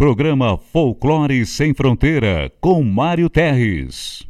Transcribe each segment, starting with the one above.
Programa Folclore Sem Fronteira, com Mário Terres.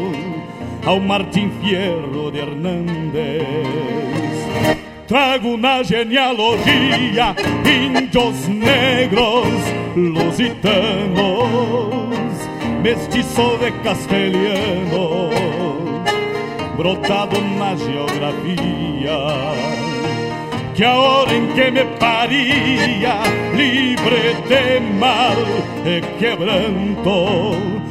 ao Martim Fierro de Hernández. Trago na genealogia índios negros lusitanos, mestiço de castelhano, brotado na geografia. Que a hora em que me paria, livre de mal e quebranto,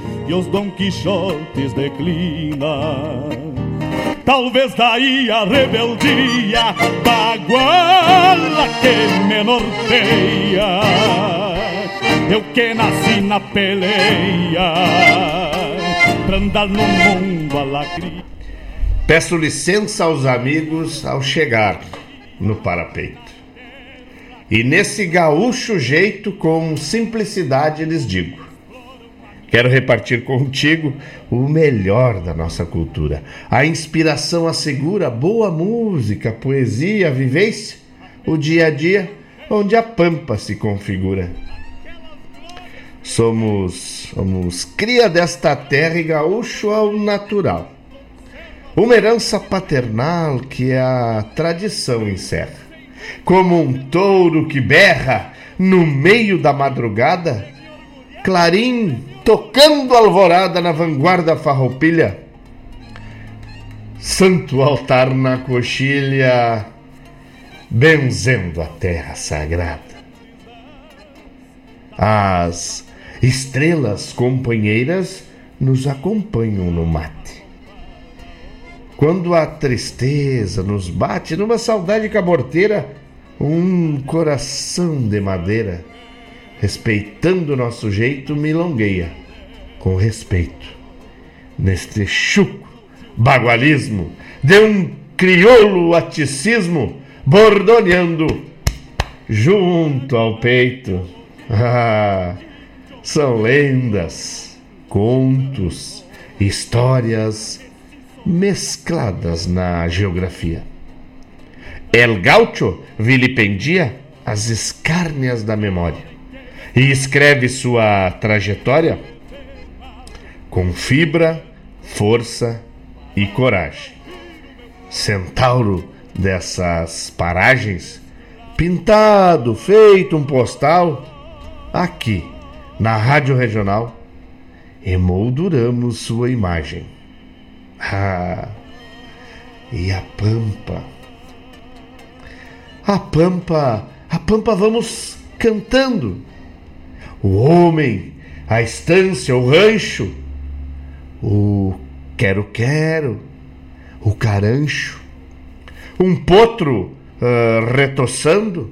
e os Dom Quixotes declina. Talvez daí a rebeldia da guala que me norteia. Eu que nasci na peleia, pra andar no mundo a lacria. Peço licença aos amigos ao chegar no parapeito. E nesse gaúcho jeito, com simplicidade, lhes digo: Quero repartir contigo o melhor da nossa cultura. A inspiração assegura boa música, poesia, vivência, o dia a dia onde a pampa se configura. Somos, somos cria desta terra e gaúcho ao natural. Uma herança paternal que a tradição encerra. como um touro que berra no meio da madrugada, clarim tocando alvorada na vanguarda farroupilha, santo altar na coxilha, benzendo a terra sagrada. As estrelas companheiras nos acompanham no mate. Quando a tristeza nos bate numa saudade caborteira, um coração de madeira, respeitando nosso jeito, milongueia com respeito. Neste chuco bagualismo de um crioulo aticismo bordoneando junto ao peito. Ah, são lendas, contos, histórias mescladas na geografia. El Gaucho vilipendia as escárnias da memória e escreve sua trajetória com fibra, força e coragem. Centauro dessas paragens, pintado, feito um postal, aqui na Rádio Regional, emolduramos sua imagem. Ah, e a Pampa? A Pampa, a Pampa vamos cantando. O homem, a estância, o rancho, o quero-quero, o carancho, um potro uh, retoçando,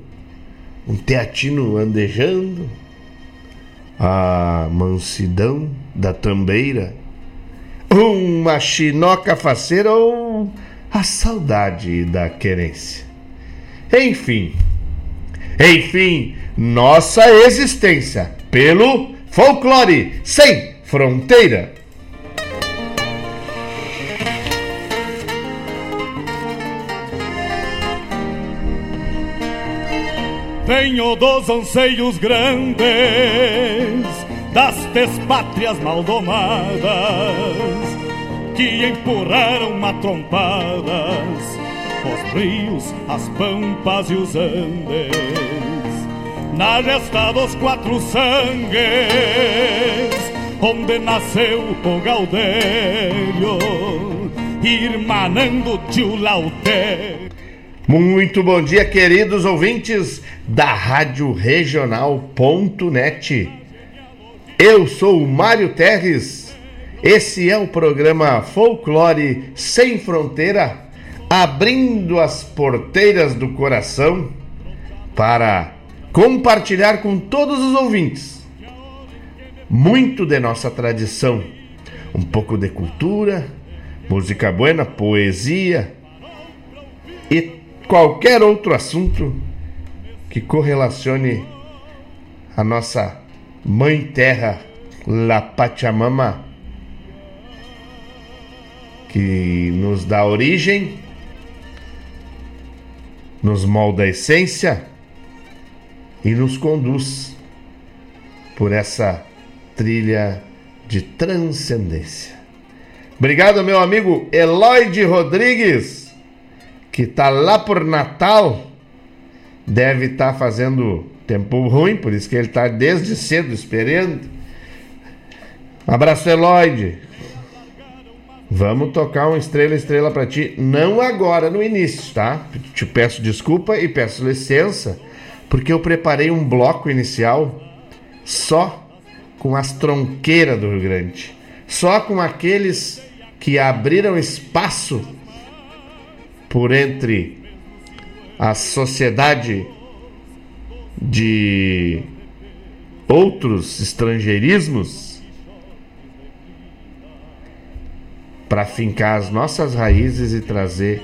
um teatino andejando, a mansidão da tambeira, uma chinoca faceira ou a saudade da querência. Enfim, enfim, nossa existência pelo folclore sem fronteira. Tenho dos anseios grandes das pátrias maldomadas que empurraram matrompadas os rios, as pampas e os andes na gesta dos quatro sangues onde nasceu o Gaudério irmanando tio Lautério muito bom dia, queridos ouvintes da Rádio Regional.net. Eu sou o Mário Terres. Esse é o programa Folclore Sem Fronteira, abrindo as porteiras do coração para compartilhar com todos os ouvintes. Muito de nossa tradição, um pouco de cultura, música buena, poesia e qualquer outro assunto que correlacione a nossa mãe terra, La Pachamama, que nos dá origem, nos molda a essência e nos conduz por essa trilha de transcendência. Obrigado, meu amigo Eloide Rodrigues que está lá por Natal, deve estar tá fazendo tempo ruim, por isso que ele está desde cedo esperando. Um abraço, Eloide. Vamos tocar uma estrela, estrela para ti. Não agora, no início, tá? Te peço desculpa e peço licença, porque eu preparei um bloco inicial só com as tronqueiras do Rio Grande. Só com aqueles que abriram espaço por entre a sociedade de outros estrangeirismos para fincar as nossas raízes e trazer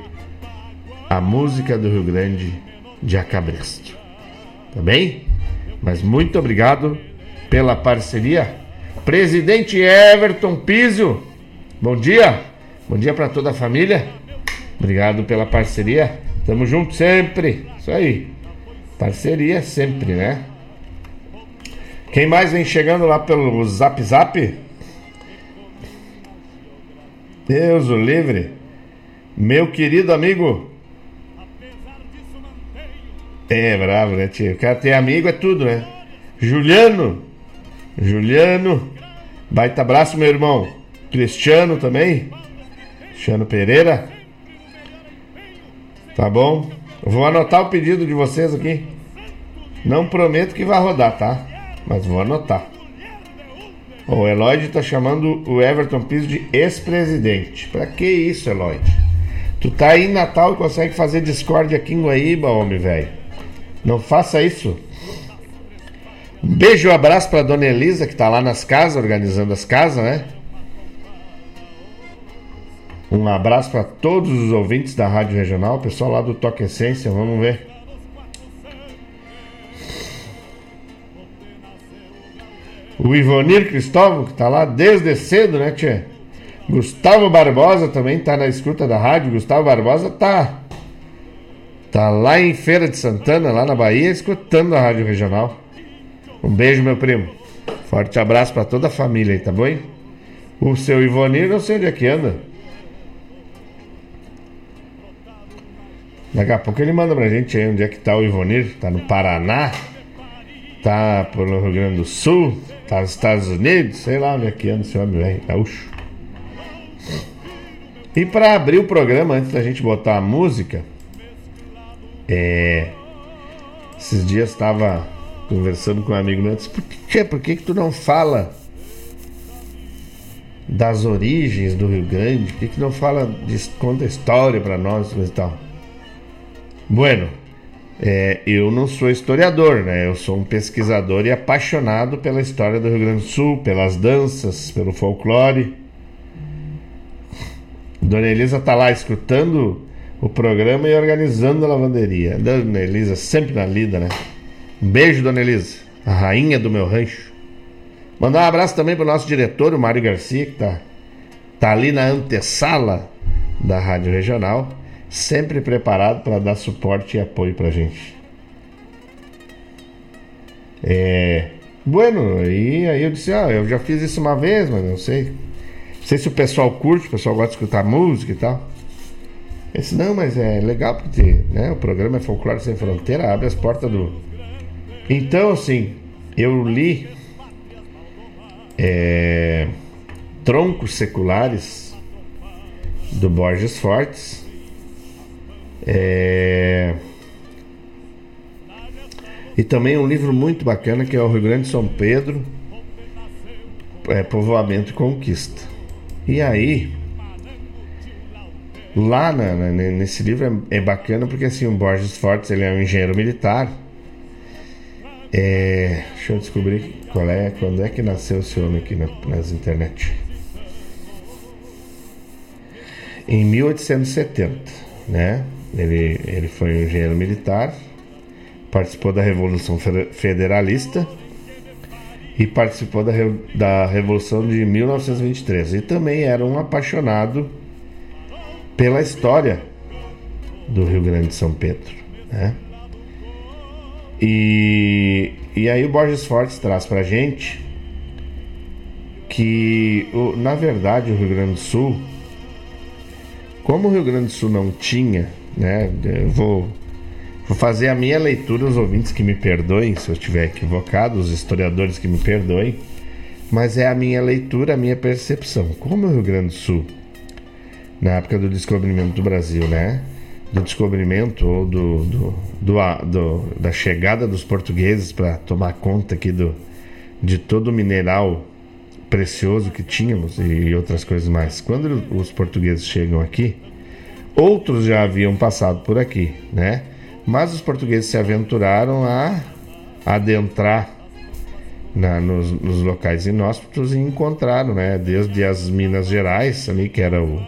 a música do Rio Grande de Acabresto. Tá bem? Mas muito obrigado pela parceria. Presidente Everton Pizio, bom dia. Bom dia para toda a família. Obrigado pela parceria. Tamo junto sempre. Isso aí. Parceria sempre, né? Quem mais vem chegando lá pelo Zap Zap? Deus o livre. Meu querido amigo É, bravo, né, tio? O cara tem amigo, é tudo, né? Juliano. Juliano. Baita abraço, meu irmão. Cristiano também. Cristiano Pereira. Tá bom? Eu vou anotar o pedido de vocês aqui. Não prometo que vai rodar, tá? Mas vou anotar. O Eloyd tá chamando o Everton Piso de ex-presidente. Pra que isso, Eloyd? Tu tá aí em Natal e consegue fazer Discord aqui em Guaíba, homem, velho. Não faça isso. Um beijo e um abraço pra dona Elisa, que tá lá nas casas, organizando as casas, né? Um abraço para todos os ouvintes da Rádio Regional, pessoal lá do Toque Essência, vamos ver. O Ivonir Cristóvão, que tá lá desde cedo, né, tia? Gustavo Barbosa também tá na escuta da rádio. Gustavo Barbosa tá tá lá em Feira de Santana, lá na Bahia, escutando a Rádio Regional. Um beijo, meu primo. Forte abraço para toda a família aí, tá bom? O seu Ivonir, não sei onde é que anda. Daqui a pouco ele manda pra gente aí onde é que tá o Ivonir. Tá no Paraná, tá pelo Rio Grande do Sul, tá nos Estados Unidos, sei lá onde é que anda esse homem velho, gaúcho. E para abrir o programa, antes da gente botar a música, é. Esses dias estava conversando com um amigo meu, disse, por que, por que, que tu não fala das origens do Rio Grande? Por que, que não fala, de, conta história para nós e tal? Bueno, é, eu não sou historiador, né? Eu sou um pesquisador e apaixonado pela história do Rio Grande do Sul, pelas danças, pelo folclore. Dona Elisa tá lá escutando o programa e organizando a lavanderia. Dona Elisa sempre na lida, né? Um beijo, Dona Elisa, a rainha do meu rancho. Mandar um abraço também para o nosso diretor, o Mário Garcia, que tá, tá ali na antessala da Rádio Regional sempre preparado para dar suporte e apoio para gente. É, bueno, e aí eu disse, ah, eu já fiz isso uma vez, mas não sei. Não sei se o pessoal curte, o pessoal gosta de escutar música e tal. Eu disse, não, mas é legal porque né, o programa é Folclore Sem Fronteira, abre as portas do. Então, assim, eu li é, Troncos Seculares do Borges Fortes é... E também um livro muito bacana que é o Rio Grande de São Pedro, é, Povoamento e Conquista. E aí, lá na, na, nesse livro é, é, bacana porque assim, o Borges Fortes ele é um engenheiro militar. É, deixa eu descobrir qual é, quando é que nasceu esse homem aqui na, nas internet. Em 1870, né? Ele, ele foi um engenheiro militar, participou da Revolução Federalista e participou da, da Revolução de 1923. E também era um apaixonado pela história do Rio Grande de São Pedro. Né? E, e aí o Borges Fortes traz pra gente que, na verdade, o Rio Grande do Sul, como o Rio Grande do Sul não tinha né? Eu vou, vou fazer a minha leitura, os ouvintes que me perdoem se eu estiver equivocado, os historiadores que me perdoem, mas é a minha leitura, a minha percepção. Como o Rio Grande do Sul, na época do descobrimento do Brasil, né? Do descobrimento ou do, do, do, do da chegada dos portugueses para tomar conta aqui do, de todo o mineral precioso que tínhamos e outras coisas mais. Quando os portugueses chegam aqui, Outros já haviam passado por aqui, né? Mas os portugueses se aventuraram a adentrar na, nos, nos, locais inóspitos e encontraram, né? Desde as Minas Gerais, ali que era o,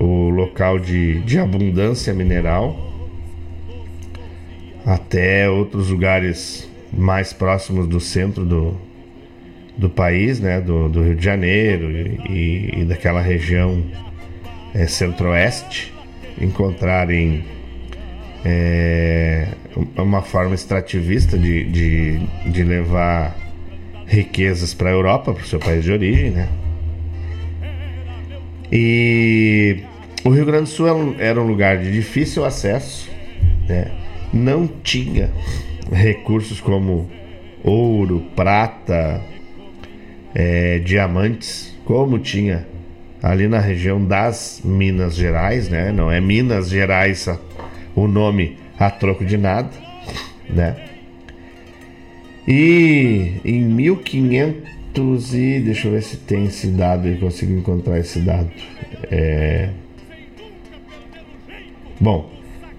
o local de, de abundância mineral, até outros lugares mais próximos do centro do, do país, né? Do, do Rio de Janeiro e, e daquela região é, centro-oeste encontrarem é, uma forma extrativista de, de, de levar riquezas para a Europa, para o seu país de origem, né? E o Rio Grande do Sul era um lugar de difícil acesso, né? não tinha recursos como ouro, prata, é, diamantes, como tinha ali na região das Minas Gerais, né? Não é Minas Gerais o nome a troco de nada, né? E em 1500 e deixa eu ver se tem esse dado e consigo encontrar esse dado. É... Bom,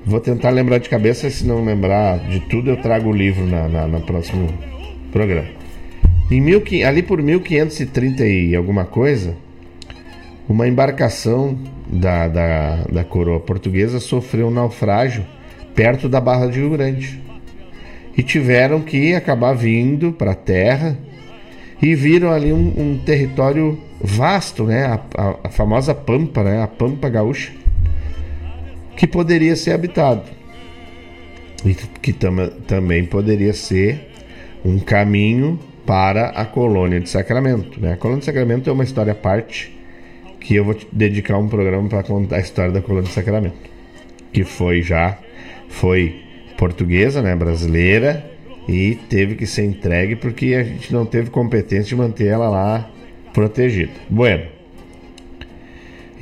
vou tentar lembrar de cabeça, se não lembrar de tudo eu trago o livro na, na, próximo programa. Em mil, ali por 1530 e alguma coisa, uma embarcação da, da, da coroa portuguesa sofreu um naufrágio perto da Barra de Rio Grande. E tiveram que acabar vindo para a terra e viram ali um, um território vasto, né? A, a, a, famosa Pampa, né? A Pampa Gaúcha, que poderia ser habitado e que tam, também poderia ser um caminho para a colônia de Sacramento. Né? A colônia de Sacramento é uma história à parte que eu vou dedicar um programa para contar a história da colônia de Sacramento, que foi já foi portuguesa, né, brasileira, e teve que ser entregue porque a gente não teve competência de manter ela lá protegida. Bueno.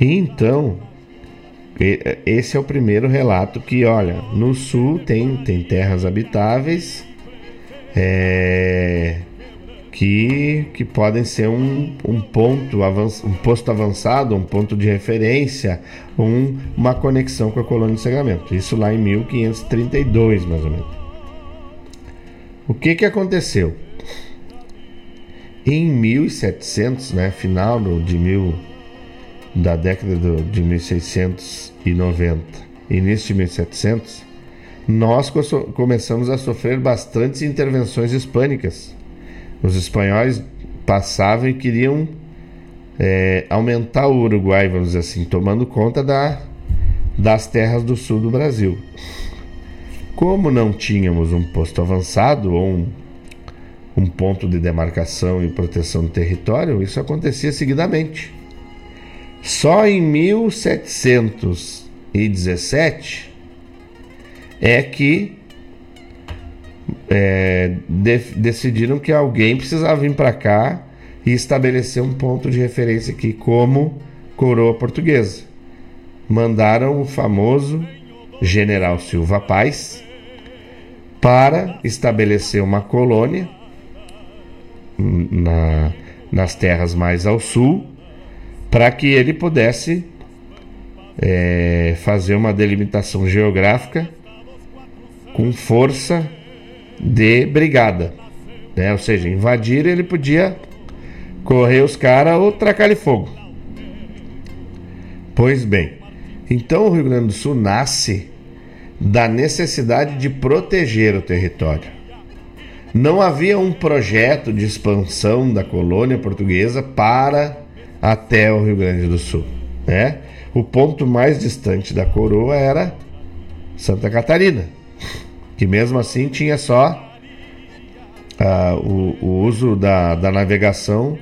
Então, esse é o primeiro relato que, olha, no sul tem, tem terras habitáveis é, que, que podem ser um, um ponto um posto avançado, um ponto de referência, um, uma conexão com a colônia de Sacramento. Isso lá em 1532, mais ou menos. O que, que aconteceu? Em 1700, né, final de mil, da década do, de 1690, início de 1700, nós começamos a sofrer bastantes intervenções hispânicas os espanhóis passavam e queriam é, aumentar o Uruguai, vamos dizer assim, tomando conta da, das terras do sul do Brasil. Como não tínhamos um posto avançado ou um, um ponto de demarcação e proteção do território, isso acontecia seguidamente. Só em 1717 é que é, de, decidiram que alguém precisava vir para cá e estabelecer um ponto de referência aqui como coroa portuguesa. Mandaram o famoso General Silva Paz para estabelecer uma colônia na, nas terras mais ao sul, para que ele pudesse é, fazer uma delimitação geográfica com força de brigada. Né? Ou seja, invadir ele podia correr os caras ou tracar-lhe fogo. Pois bem, então o Rio Grande do Sul nasce da necessidade de proteger o território. Não havia um projeto de expansão da colônia portuguesa para até o Rio Grande do Sul. Né? O ponto mais distante da coroa era Santa Catarina, que mesmo assim tinha só uh, o, o, uso da, da navegação.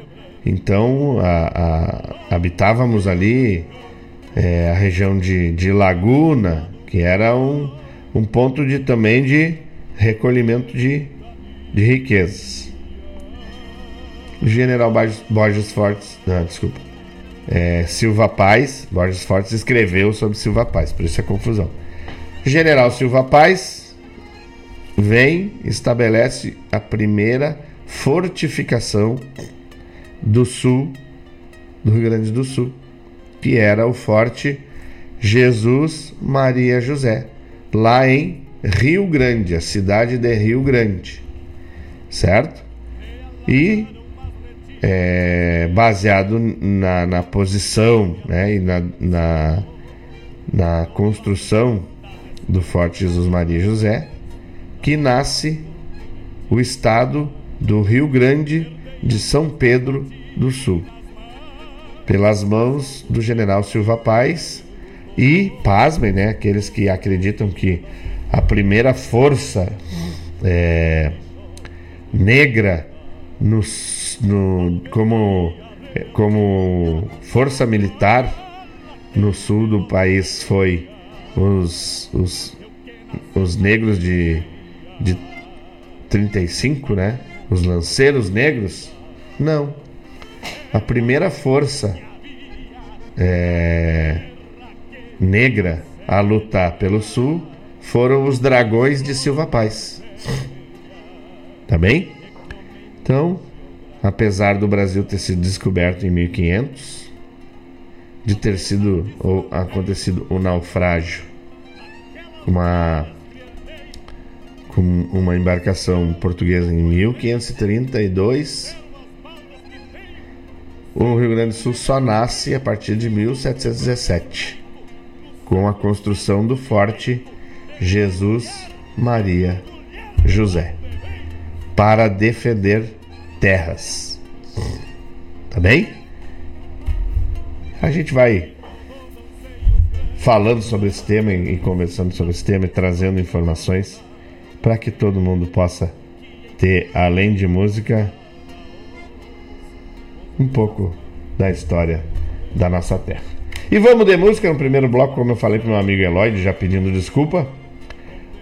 Então habitávamos ali é, a região de, de Laguna, que era um, um ponto de, também de recolhimento de, de riquezas. O general Borges Fortes, não, desculpa, é, Silva Paz, Borges Fortes escreveu sobre Silva Paz, por isso é confusão. General Silva Paz vem estabelece a primeira fortificação do sul do Rio Grande do Sul, que era o Forte Jesus Maria José, lá em Rio Grande, a cidade de Rio Grande, certo? E é, baseado na, na posição né, e na, na, na construção do Forte Jesus Maria José, que nasce o estado do Rio Grande de São Pedro do Sul, pelas mãos do general Silva Paz e, pasmem, né, aqueles que acreditam que a primeira força é, negra no, no, como, como força militar no sul do país foi os, os os negros de, de 35, né? Os lanceiros negros? Não. A primeira força é, negra a lutar pelo sul foram os dragões de Silva Paz. Tá bem? Então, apesar do Brasil ter sido descoberto em 1500, de ter sido ou acontecido o um naufrágio, uma com uma embarcação portuguesa em 1532, o Rio Grande do Sul só nasce a partir de 1717, com a construção do forte Jesus Maria José, para defender terras. Tá bem? A gente vai falando sobre esse tema e conversando sobre esse tema e trazendo informações para que todo mundo possa ter, além de música, um pouco da história da nossa terra. E vamos de música no primeiro bloco, como eu falei para meu amigo Eloy, já pedindo desculpa.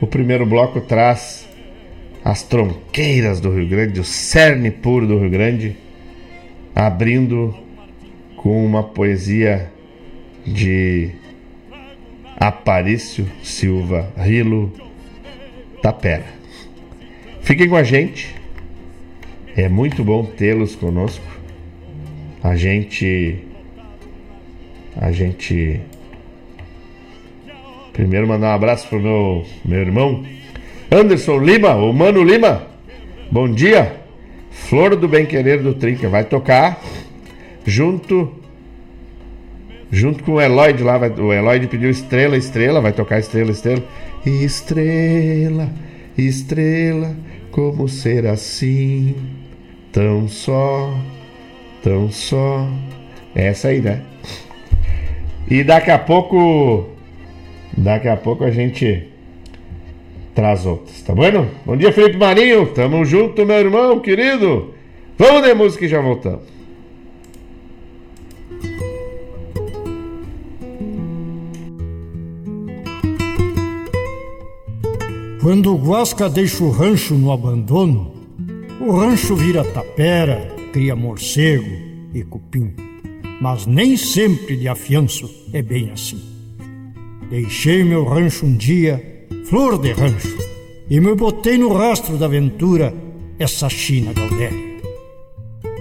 O primeiro bloco traz as tronqueiras do Rio Grande, o cerne puro do Rio Grande, abrindo com uma poesia de Aparício Silva Rilo Tapera. Fiquem com a gente, é muito bom tê-los conosco. A gente. A gente. Primeiro mandar um abraço pro meu, meu irmão Anderson Lima, o Mano Lima. Bom dia. Flor do Bem Querer do Trinca vai tocar junto junto com o Eloy de lá, vai, o Eloy pediu Estrela, Estrela, vai tocar Estrela, Estrela. Estrela, estrela, como ser assim? Tão só, tão só. É essa aí, né? E daqui a pouco, daqui a pouco a gente traz outras, tá bom? Bom dia, Felipe Marinho. Tamo junto, meu irmão querido. Vamos de música e já voltamos. Quando o Guasca deixa o rancho no abandono, o rancho vira tapera, cria morcego e cupim. Mas nem sempre de afianço é bem assim. Deixei meu rancho um dia, flor de rancho, e me botei no rastro da aventura essa China Gaudéria.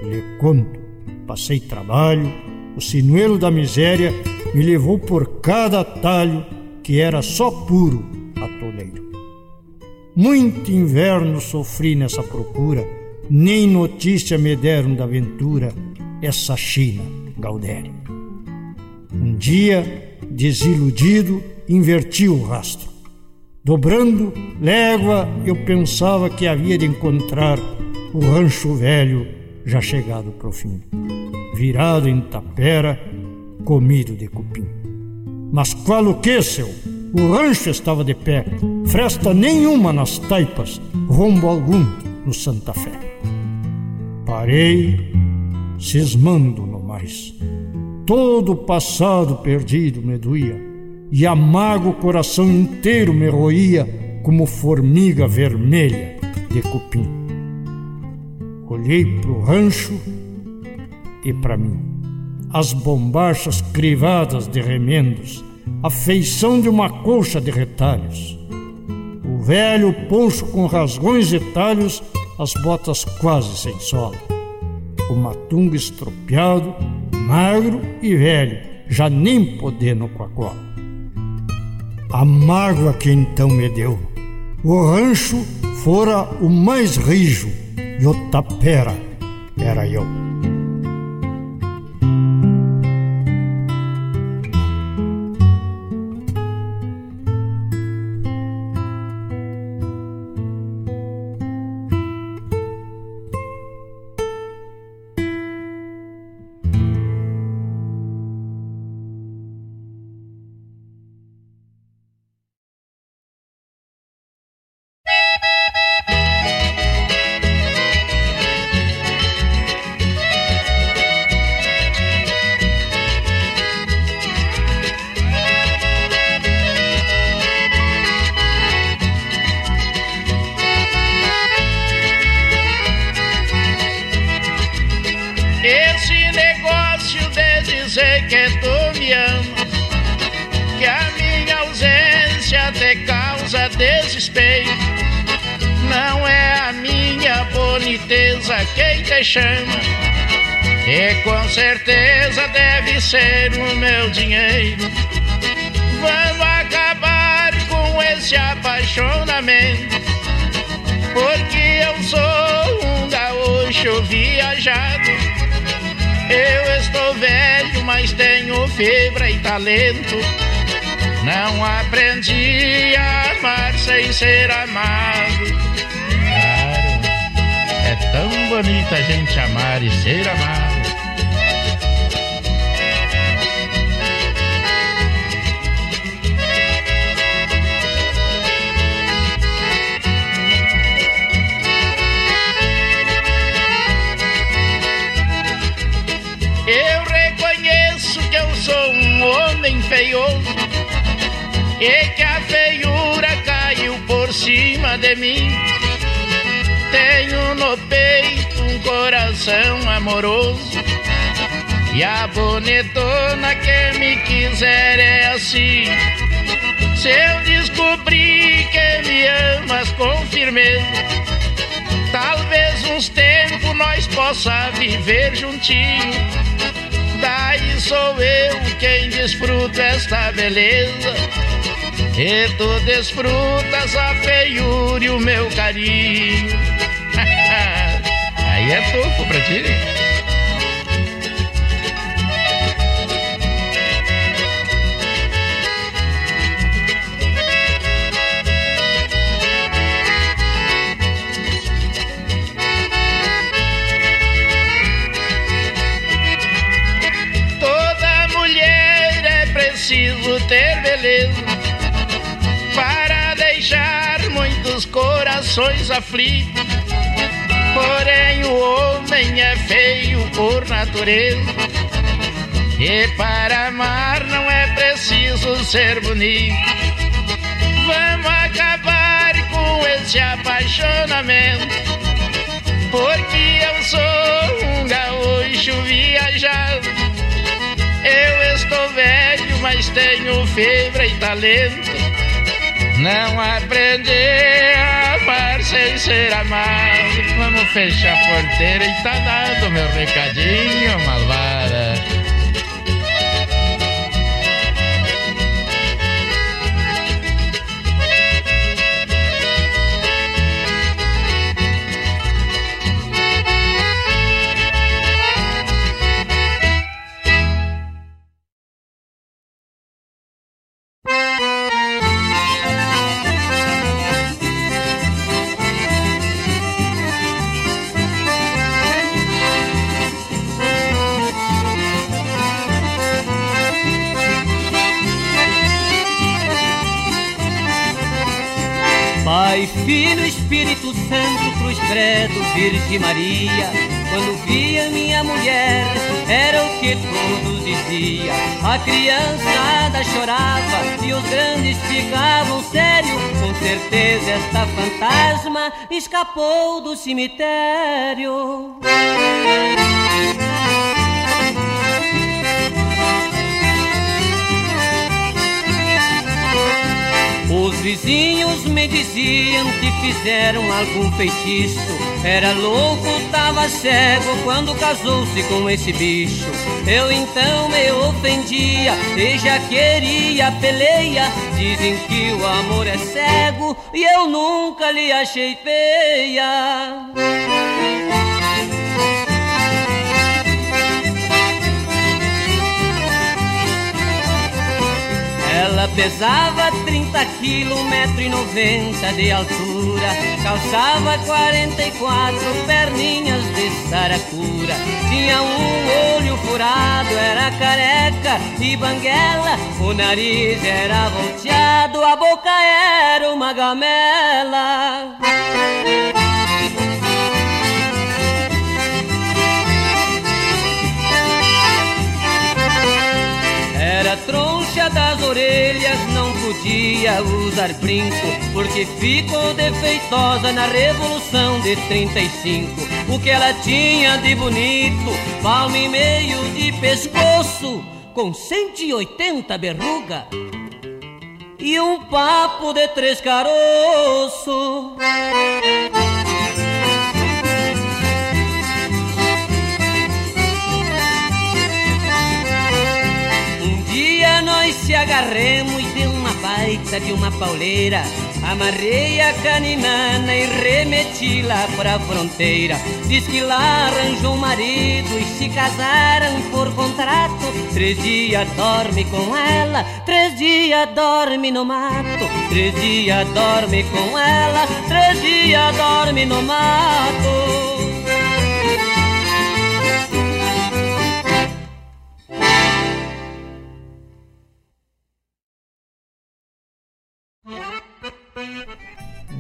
Lhe conto, passei trabalho, o sinuelo da miséria me levou por cada atalho que era só puro atoleiro. Muito inverno sofri nessa procura, nem notícia me deram da aventura essa China Gaudéria. Um dia, desiludido, inverti o rastro. Dobrando légua, eu pensava que havia de encontrar o rancho velho já chegado pro fim, virado em tapera, comido de cupim. Mas qual o? O rancho estava de pé, fresta nenhuma nas taipas, rombo algum no Santa Fé. Parei, cismando no mais. Todo o passado perdido me doía, e amargo coração inteiro me roía como formiga vermelha de cupim. Olhei pro rancho e para mim, as bombachas crivadas de remendos, a feição de uma colcha de retalhos. O velho poncho com rasgões e talhos, as botas quase sem sola. O matungo estropiado, magro e velho, já nem podendo cola. A mágoa que então me deu. O rancho fora o mais rijo e o tapera era eu. Talento. Não aprendi a amar sem ser amado. Claro, é tão bonita a gente amar e ser amado. E que a feiura caiu por cima de mim. Tenho no peito um coração amoroso e a bonitona que me quiser é assim. Se eu descobrir que me amas com firmeza, talvez uns tempos nós possa viver juntinho. Daí sou eu quem desfruta esta beleza. E tu desfrutas a feiura e o meu carinho. Aí é tufo pra ti. Corações aflitos. Porém, o homem é feio por natureza. E para amar não é preciso ser bonito. Vamos acabar com esse apaixonamento. Porque eu sou um gaúcho viajado. Eu estou velho, mas tenho fibra e talento. Não aprendi a amar sem ser amado. Vamos fechar a porteira e tá dado meu recadinho, malvada. Virgem Maria. Quando via minha mulher, era o que todos diziam. A criançada chorava e os grandes ficavam sérios. Com certeza esta fantasma escapou do cemitério. Vizinhos me diziam que fizeram algum feitiço. Era louco, tava cego quando casou-se com esse bicho. Eu então me ofendia e já queria peleia. Dizem que o amor é cego e eu nunca lhe achei feia. Ela pesava 30 quilos, metro e noventa de altura. Calçava 44 perninhas de saracura. Tinha um olho furado, era careca e banguela. O nariz era volteado, a boca era uma gamela podia usar brinco, porque ficou defeitosa na Revolução de 35. o que ela tinha de bonito, palmo e meio de pescoço, com 180 berruga e um papo de três caroços. Um dia nós se agarremos baita de uma pauleira Amarrei a caninana e remeti lá pra fronteira. Diz que lá arranjou um marido e se casaram por contrato. Três dias dorme com ela, três dias dorme no mato. Três dias dorme com ela, três dias dorme no mato.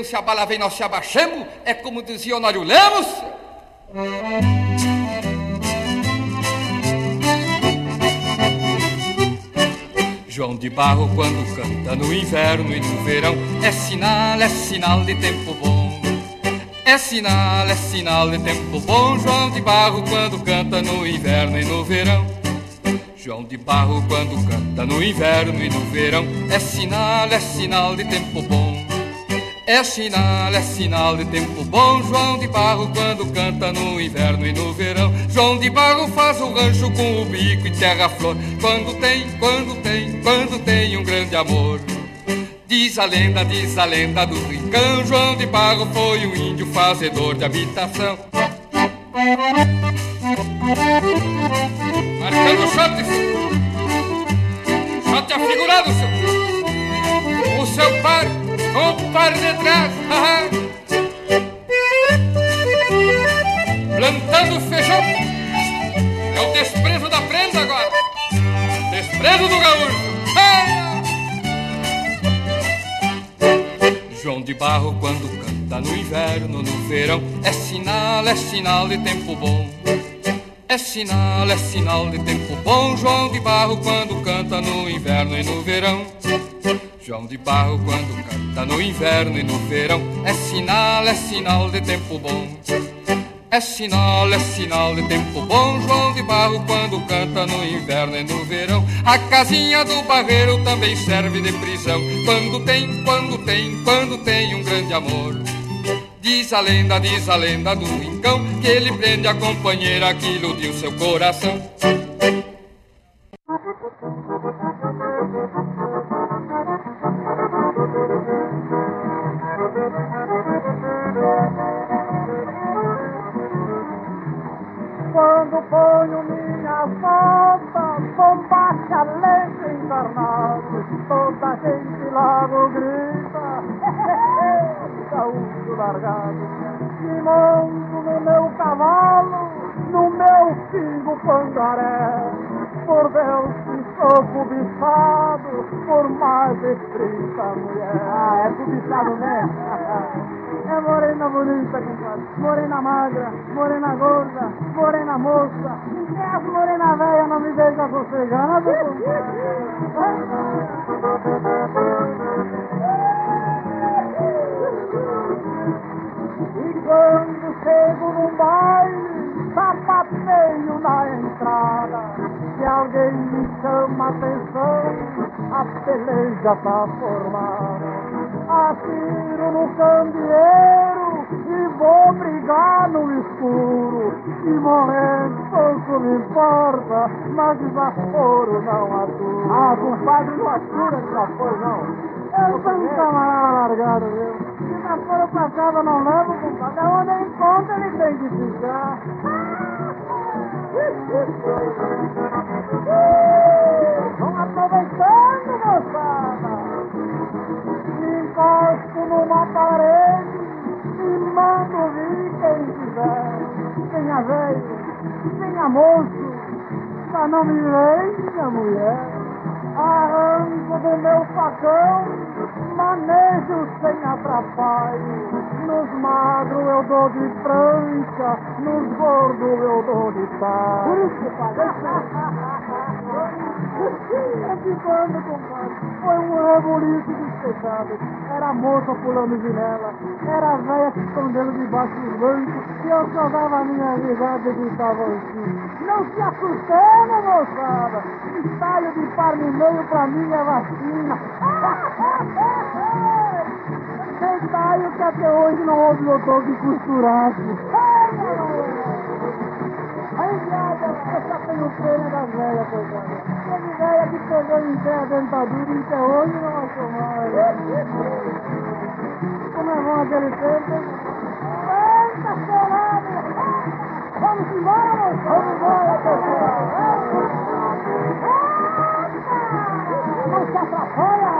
Peguemos, se a bala vem, nós se abaixamos, é como dizia Honório Lemos. João de Barro, quando canta no inverno e no verão, é sinal, é sinal de tempo bom. É sinal, é sinal de tempo bom. João de Barro, quando canta no inverno e no verão. João de Barro, quando canta no inverno e no verão, é sinal, é sinal de tempo bom. É sinal, é sinal de tempo bom. João de Barro quando canta no inverno e no verão. João de Barro faz o rancho com o bico e terra flor. Quando tem, quando tem, quando tem um grande amor. Diz a lenda, diz a lenda do rincão. João de Barro foi um índio fazedor de habitação. Par detrás, plantando feijão. É o desprezo da prenda agora, desprezo do gaúcho. João de Barro quando canta no inverno, no verão. É sinal, é sinal de tempo bom. É sinal, é sinal de tempo bom. João de Barro quando canta no inverno e no verão. João de Barro quando canta no inverno e no verão. É sinal, é sinal de tempo bom. É sinal, é sinal de tempo bom. João de Barro quando canta no inverno e no verão. A casinha do barreiro também serve de prisão. Quando tem, quando tem, quando tem um grande amor. Diz a lenda, diz a lenda do rincão Que ele prende a companheira que iludiu seu coração peleja tá formada. Atiro no candeeiro e vou brigar no escuro. E morrendo pouco me importa, mas desaforo não atura. Ah, compadre, não atura desaforo não. Eu sou um camarada largado, viu? Se desaforo pra casa não levo, compadre. Onde eu encontro ele tem que ficar. Não me veja mulher. Arranco do meu facão, manejo sem atrapalho. Nos magros eu dou de prancha, nos gordos eu dou de tal. Por isso que É de quando, compadre? Foi um rebuliço despejado. Era a moça pulando janela, era a velha se escondendo debaixo dos bancos, e eu só dava a minha risada e gritava assim. Não se assustando, moçada! Ensaio de par no meio pra mim é vacina. Ensaio que até hoje não houve doutor que costurasse. Aí, viada, eu só tenho pena da velha, coitada. Teve velha que pegou em pé a dentadura e até hoje não achou mais. Como é bom aquele tempo. Eita, chorada! Vamos embora, moço! Vamos embora, pessoal! Não se atrapalha,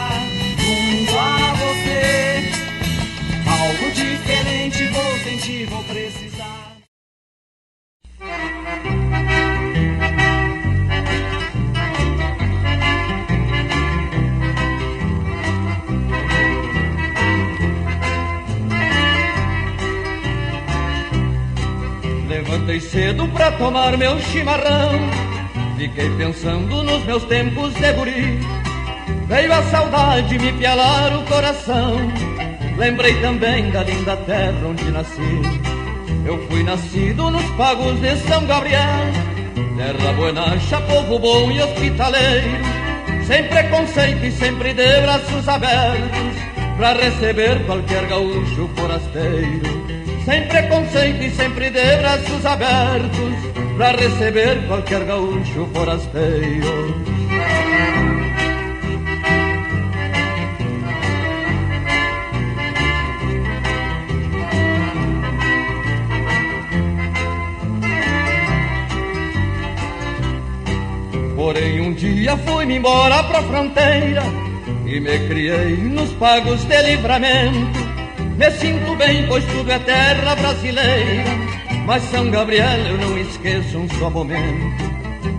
Cedo pra tomar meu chimarrão. Fiquei pensando nos meus tempos de guri. Veio a saudade me pialar o coração. Lembrei também da linda terra onde nasci. Eu fui nascido nos pagos de São Gabriel. Terra buenacha, povo bom e hospitaleiro. Sem preconceito e sempre de braços abertos. Pra receber qualquer gaúcho forasteiro. Sem preconceito e sempre de braços abertos, pra receber qualquer gaúcho forasteiro. Porém um dia fui-me embora pra fronteira E me criei nos pagos de livramento Me sinto bem, pois tudo é terra brasileira. Mas São Gabriel eu não esqueço um só momento.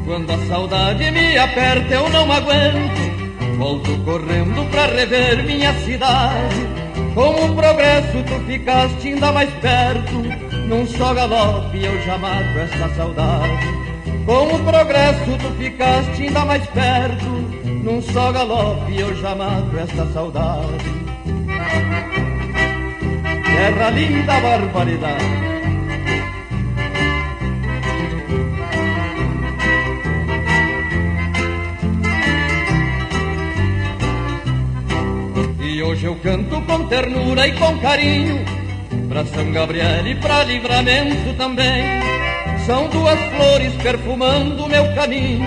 Quando a saudade me aperta eu não aguento. Volto correndo pra rever minha cidade. Com o progresso tu ficaste ainda mais perto. Num só galope eu já mato essa saudade. Com o progresso tu ficaste ainda mais perto. Num só galope eu já mato esta saudade Terra linda barbaridade E hoje eu canto com ternura e com carinho Pra São Gabriel e pra livramento também são duas flores perfumando o meu caminho,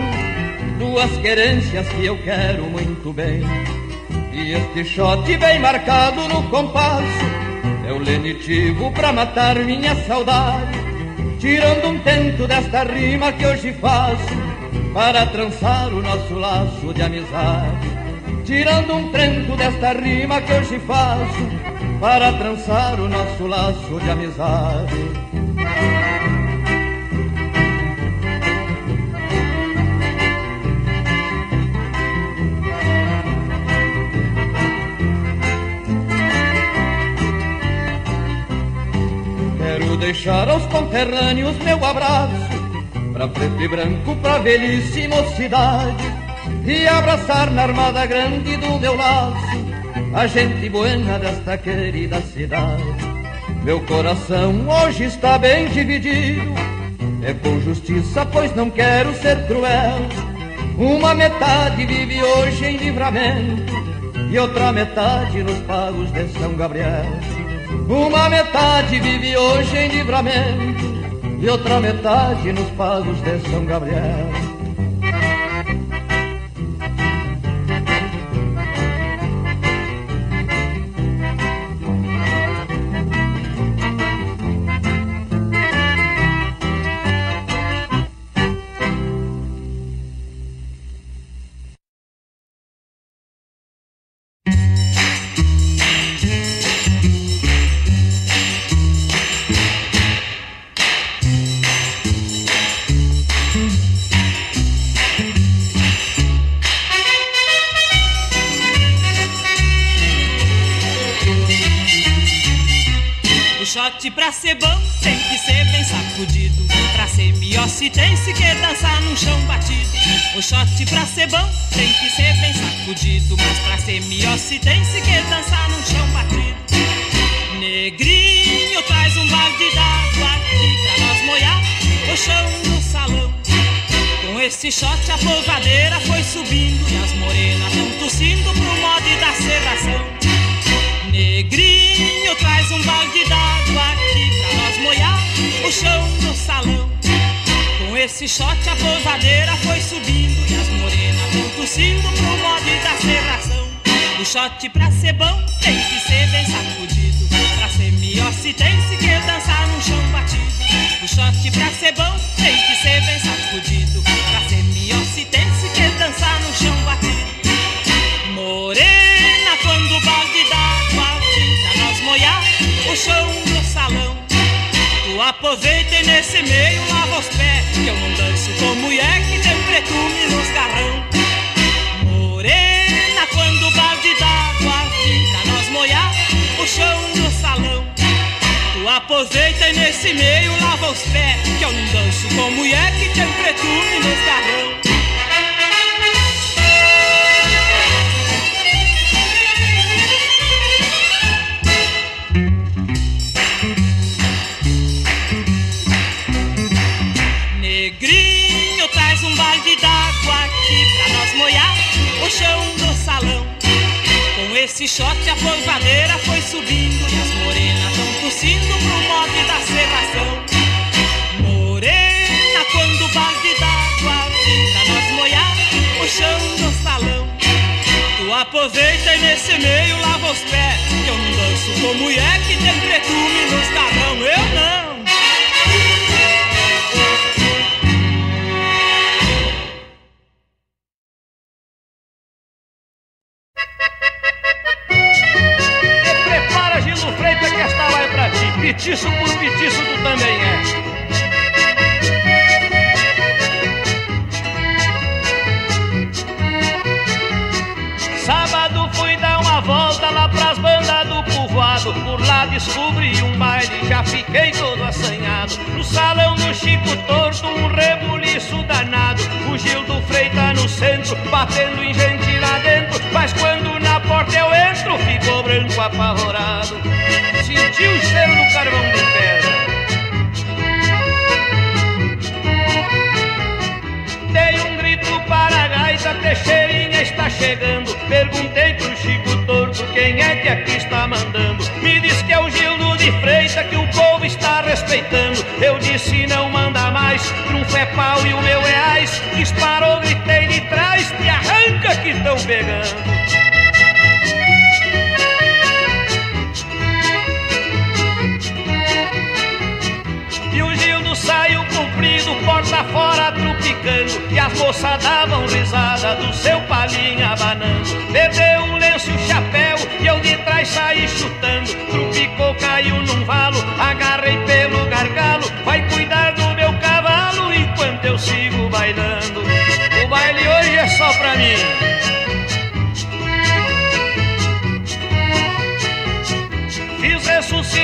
duas querências que eu quero muito bem. E este shot bem marcado no compasso é o lenitivo pra matar minha saudade, tirando um tento desta rima que hoje faço para trançar o nosso laço de amizade. Tirando um tento desta rima que hoje faço para trançar o nosso laço de amizade. Deixar aos conterrâneos meu abraço Pra preto e branco, pra velhice e mocidade E abraçar na armada grande do meu laço A gente buena desta querida cidade. Meu coração hoje está bem dividido É com justiça, pois não quero ser cruel. Uma metade vive hoje em livramento E outra metade nos pagos de São Gabriel uma metade vive hoje em livramento e outra metade nos pagos de São Gabriel. Shot a polvadeira foi subindo e as morenas vão tossindo pro mod da serração. Negrinho traz um balde d'água aqui pra nós molhar o chão do salão. Com esse shot a polvadeira foi subindo e as morenas vão tossindo pro mod da serração. O shot pra ser bom tem que ser bem sacudido. Pra ser miosse tem se que dançar num chão batido. O shot pra ser bom tem que Tu aproveita e nesse meio lava os pés, que eu não danço com mulher que tem pretume nos garrão. Morena quando o balde d'água pra nós molhar o chão do salão. Tu aproveita nesse meio lava os pés, que eu não danço com mulher que tem pretume nos garrão. Esse shot a polvadeira foi subindo e as morenas tão torcindo pro modo da serração. Morena, quando o d'água brinca nas molhadas, o chão do salão. Tu aproveita e nesse meio lava os pés, que eu não danço com mulher que tem pretume nos carrão, eu não. Petiço por petiço tu também é. Lá descobri um baile, já fiquei todo assanhado. No salão do Chico Torto, um rebuliço danado. O Gil do Freita no centro, batendo em gente lá dentro. Mas quando na porta eu entro, ficou branco apavorado. Sentiu o cheiro do carvão de pedra um grito para a gaita, Teixeirinha está chegando. Perguntei pro Chico Torto quem é que aqui está mandando. Me disse que é o Gildo de Freita que o povo está respeitando. Eu disse não manda mais, trunfo é pau e o meu é. Disparou, gritei de trás, te arranca que estão pegando. Moças davam risada do seu palinho abanando. Perdeu o lenço e o chapéu e eu de trás saí chutando. Trupicou, caiu num valo, agarrei pelo gargalo. Vai cuidar do meu cavalo enquanto eu sigo bailando. O baile hoje é só pra mim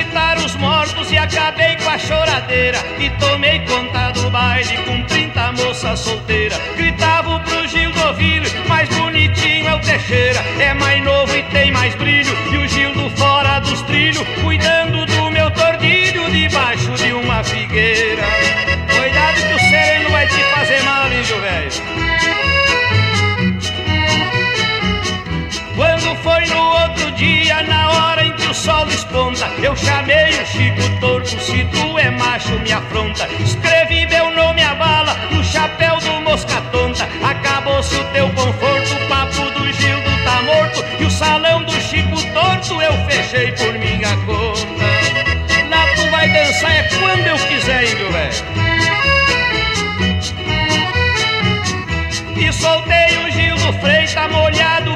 ressuscitar os mortos e acabei com a choradeira. E tomei conta do baile com 30 moças solteiras. Gritava pro Gil do Ovilho, mais bonitinho é o Teixeira. É mais novo e tem mais brilho. E o Gil do fora dos trilhos, cuidando do meu tordilho debaixo de uma figueira. Cuidado que o sereno vai te fazer mal, índio velho. Foi no outro dia, na hora em que o sol desponta, eu chamei o Chico Torto, se tu é macho me afronta. Escrevi meu nome a bala no chapéu do mosca tonta. Acabou-se o teu conforto, o papo do Gildo tá morto. E o salão do Chico Torto eu fechei por minha conta. Lá tu vai dançar é quando eu quiser, índio velho. E soltei o Gildo Freita molhado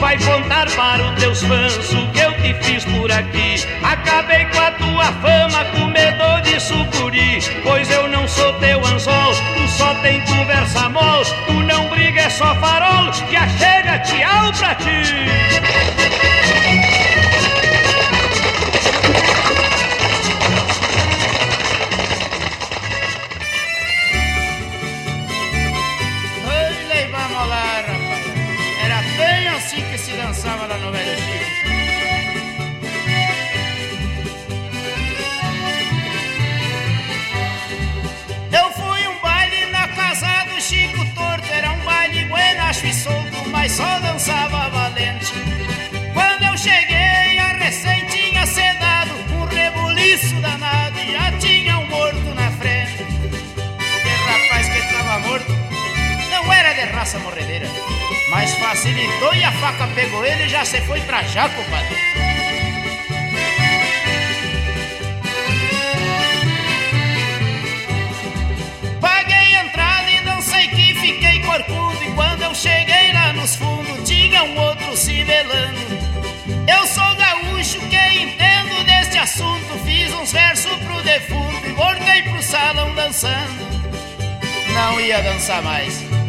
Vai contar para os teus fãs o que eu te fiz por aqui. Acabei com a tua fama, comedor de sucuri Pois eu não sou teu anzol, tu só tem conversa mol. Tu não briga, é só farol, já chega, tchau pra ti se dançava lá no Velho. Eu fui um baile na casa do Chico Torto. Era um baile buenacho e solto, mas só dançava valente. Quando eu cheguei, a recém tinha sedado um rebuliço danado e já tinha um morto na frente. Que rapaz que tava morto não era de raça morredeira, mas facilitou e a faca pegou ele e já se foi pra já, compadre. Paguei a entrada e não sei que fiquei corcudo E quando eu cheguei lá nos fundos tinha um outro se Eu sou gaúcho que entendo deste assunto. Fiz uns versos pro defunto e voltei pro salão dançando. Não ia dançar mais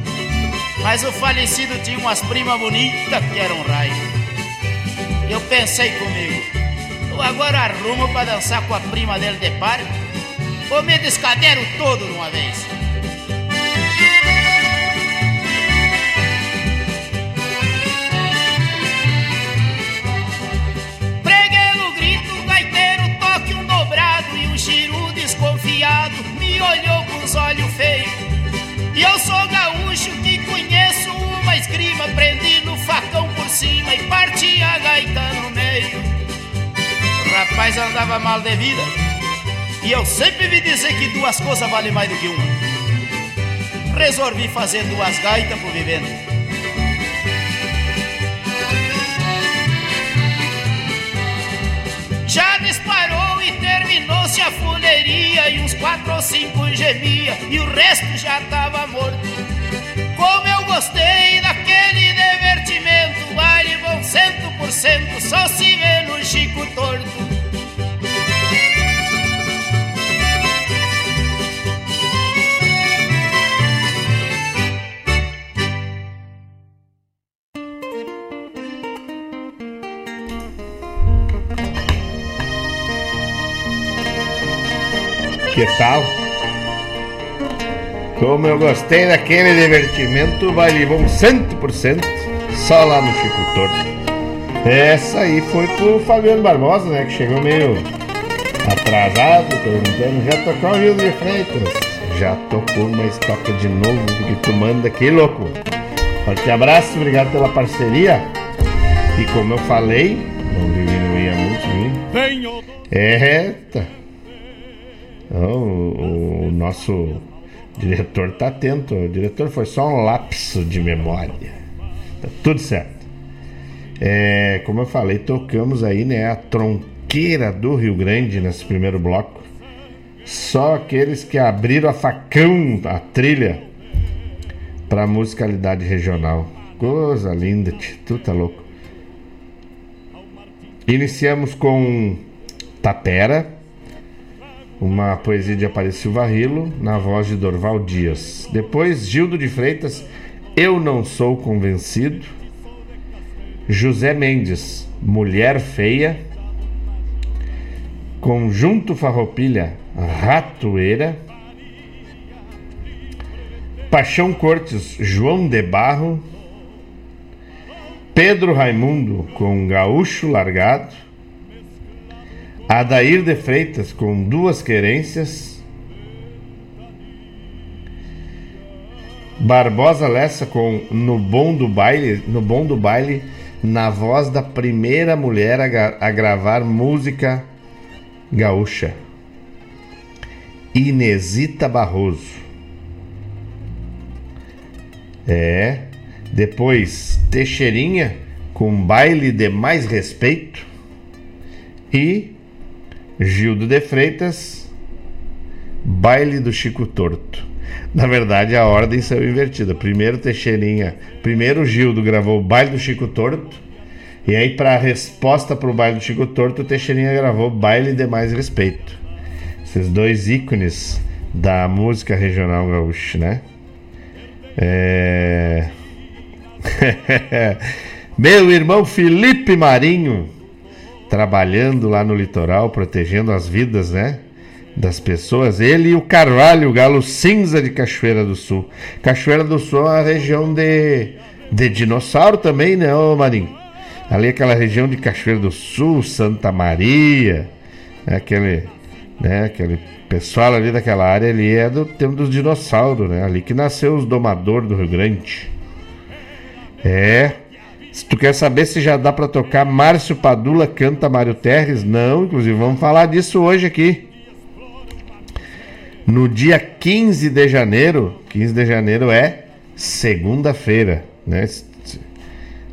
Mas o falecido tinha umas primas bonitas que eram raio. Eu pensei comigo Eu agora arrumo pra dançar com a prima dele de par? Ou me descadero todo de uma vez? Preguei no grito, gaiteiro toque um dobrado E o giro desconfiado me olhou com os olhos feios. E eu sou gaúcho que conheço uma esgrima Prendi no facão por cima e parti a gaita no meio Rapaz mas andava mal de vida. E eu sempre vi dizer que duas coisas valem mais do que uma. Resolvi fazer duas gaitas por vivendo. Já disparou e terminou-se a fuleiria E uns quatro ou cinco gemia E o resto já tava morto Como eu gostei daquele divertimento Vale bom cento por cento Só se vê no Chico torto Que tal? Como eu gostei daquele divertimento, vale bom 100% só lá no Chico Torto. Essa aí foi pro Fabiano Barbosa, né? Que chegou meio atrasado, perguntando, já tocou o Rio de Freitas? Já tocou, mas toca de novo, porque tu manda que louco. Forte abraço, obrigado pela parceria. E como eu falei, não diminuía muito, viu? Eita! Então, o, o nosso diretor tá atento. O diretor foi só um lapso de memória. Tá tudo certo. É, como eu falei, tocamos aí, né, a tronqueira do Rio Grande nesse primeiro bloco. Só aqueles que abriram a facão, a trilha para musicalidade regional. Coisa linda, tu tá louco. Iniciamos com Tapera uma poesia de Aparecido Varrilo, na voz de Dorval Dias. Depois, Gildo de Freitas, Eu Não Sou Convencido. José Mendes, Mulher Feia. Conjunto Farroupilha, Ratoeira. Paixão Cortes, João de Barro. Pedro Raimundo, com Gaúcho Largado. Adair de Freitas com duas querências. Barbosa Lessa com No Bom do Baile, no Bom do Baile, na voz da primeira mulher a, a gravar música gaúcha. Inesita Barroso. É. Depois Teixeirinha com baile de mais respeito. E Gildo de Freitas, Baile do Chico Torto. Na verdade, a ordem saiu invertida. Primeiro Teixeirinha, primeiro Gildo gravou o Baile do Chico Torto. E aí, para a resposta para o Baile do Chico Torto, o Teixeirinha gravou Baile de Mais Respeito. Esses dois ícones da música regional gaúcha, né? É... Meu irmão Felipe Marinho trabalhando lá no litoral, protegendo as vidas, né? Das pessoas. Ele e o Carvalho, o galo cinza de Cachoeira do Sul. Cachoeira do Sul é uma região de, de dinossauro também, né, ô Marinho? Ali aquela região de Cachoeira do Sul, Santa Maria, né, aquele, né, aquele pessoal ali daquela área ali é do tempo dos dinossauros, né? Ali que nasceu os domadores do Rio Grande. É, se tu quer saber se já dá para tocar Márcio Padula canta Mário Terres, não, inclusive vamos falar disso hoje aqui. No dia 15 de janeiro, 15 de janeiro é segunda-feira, né?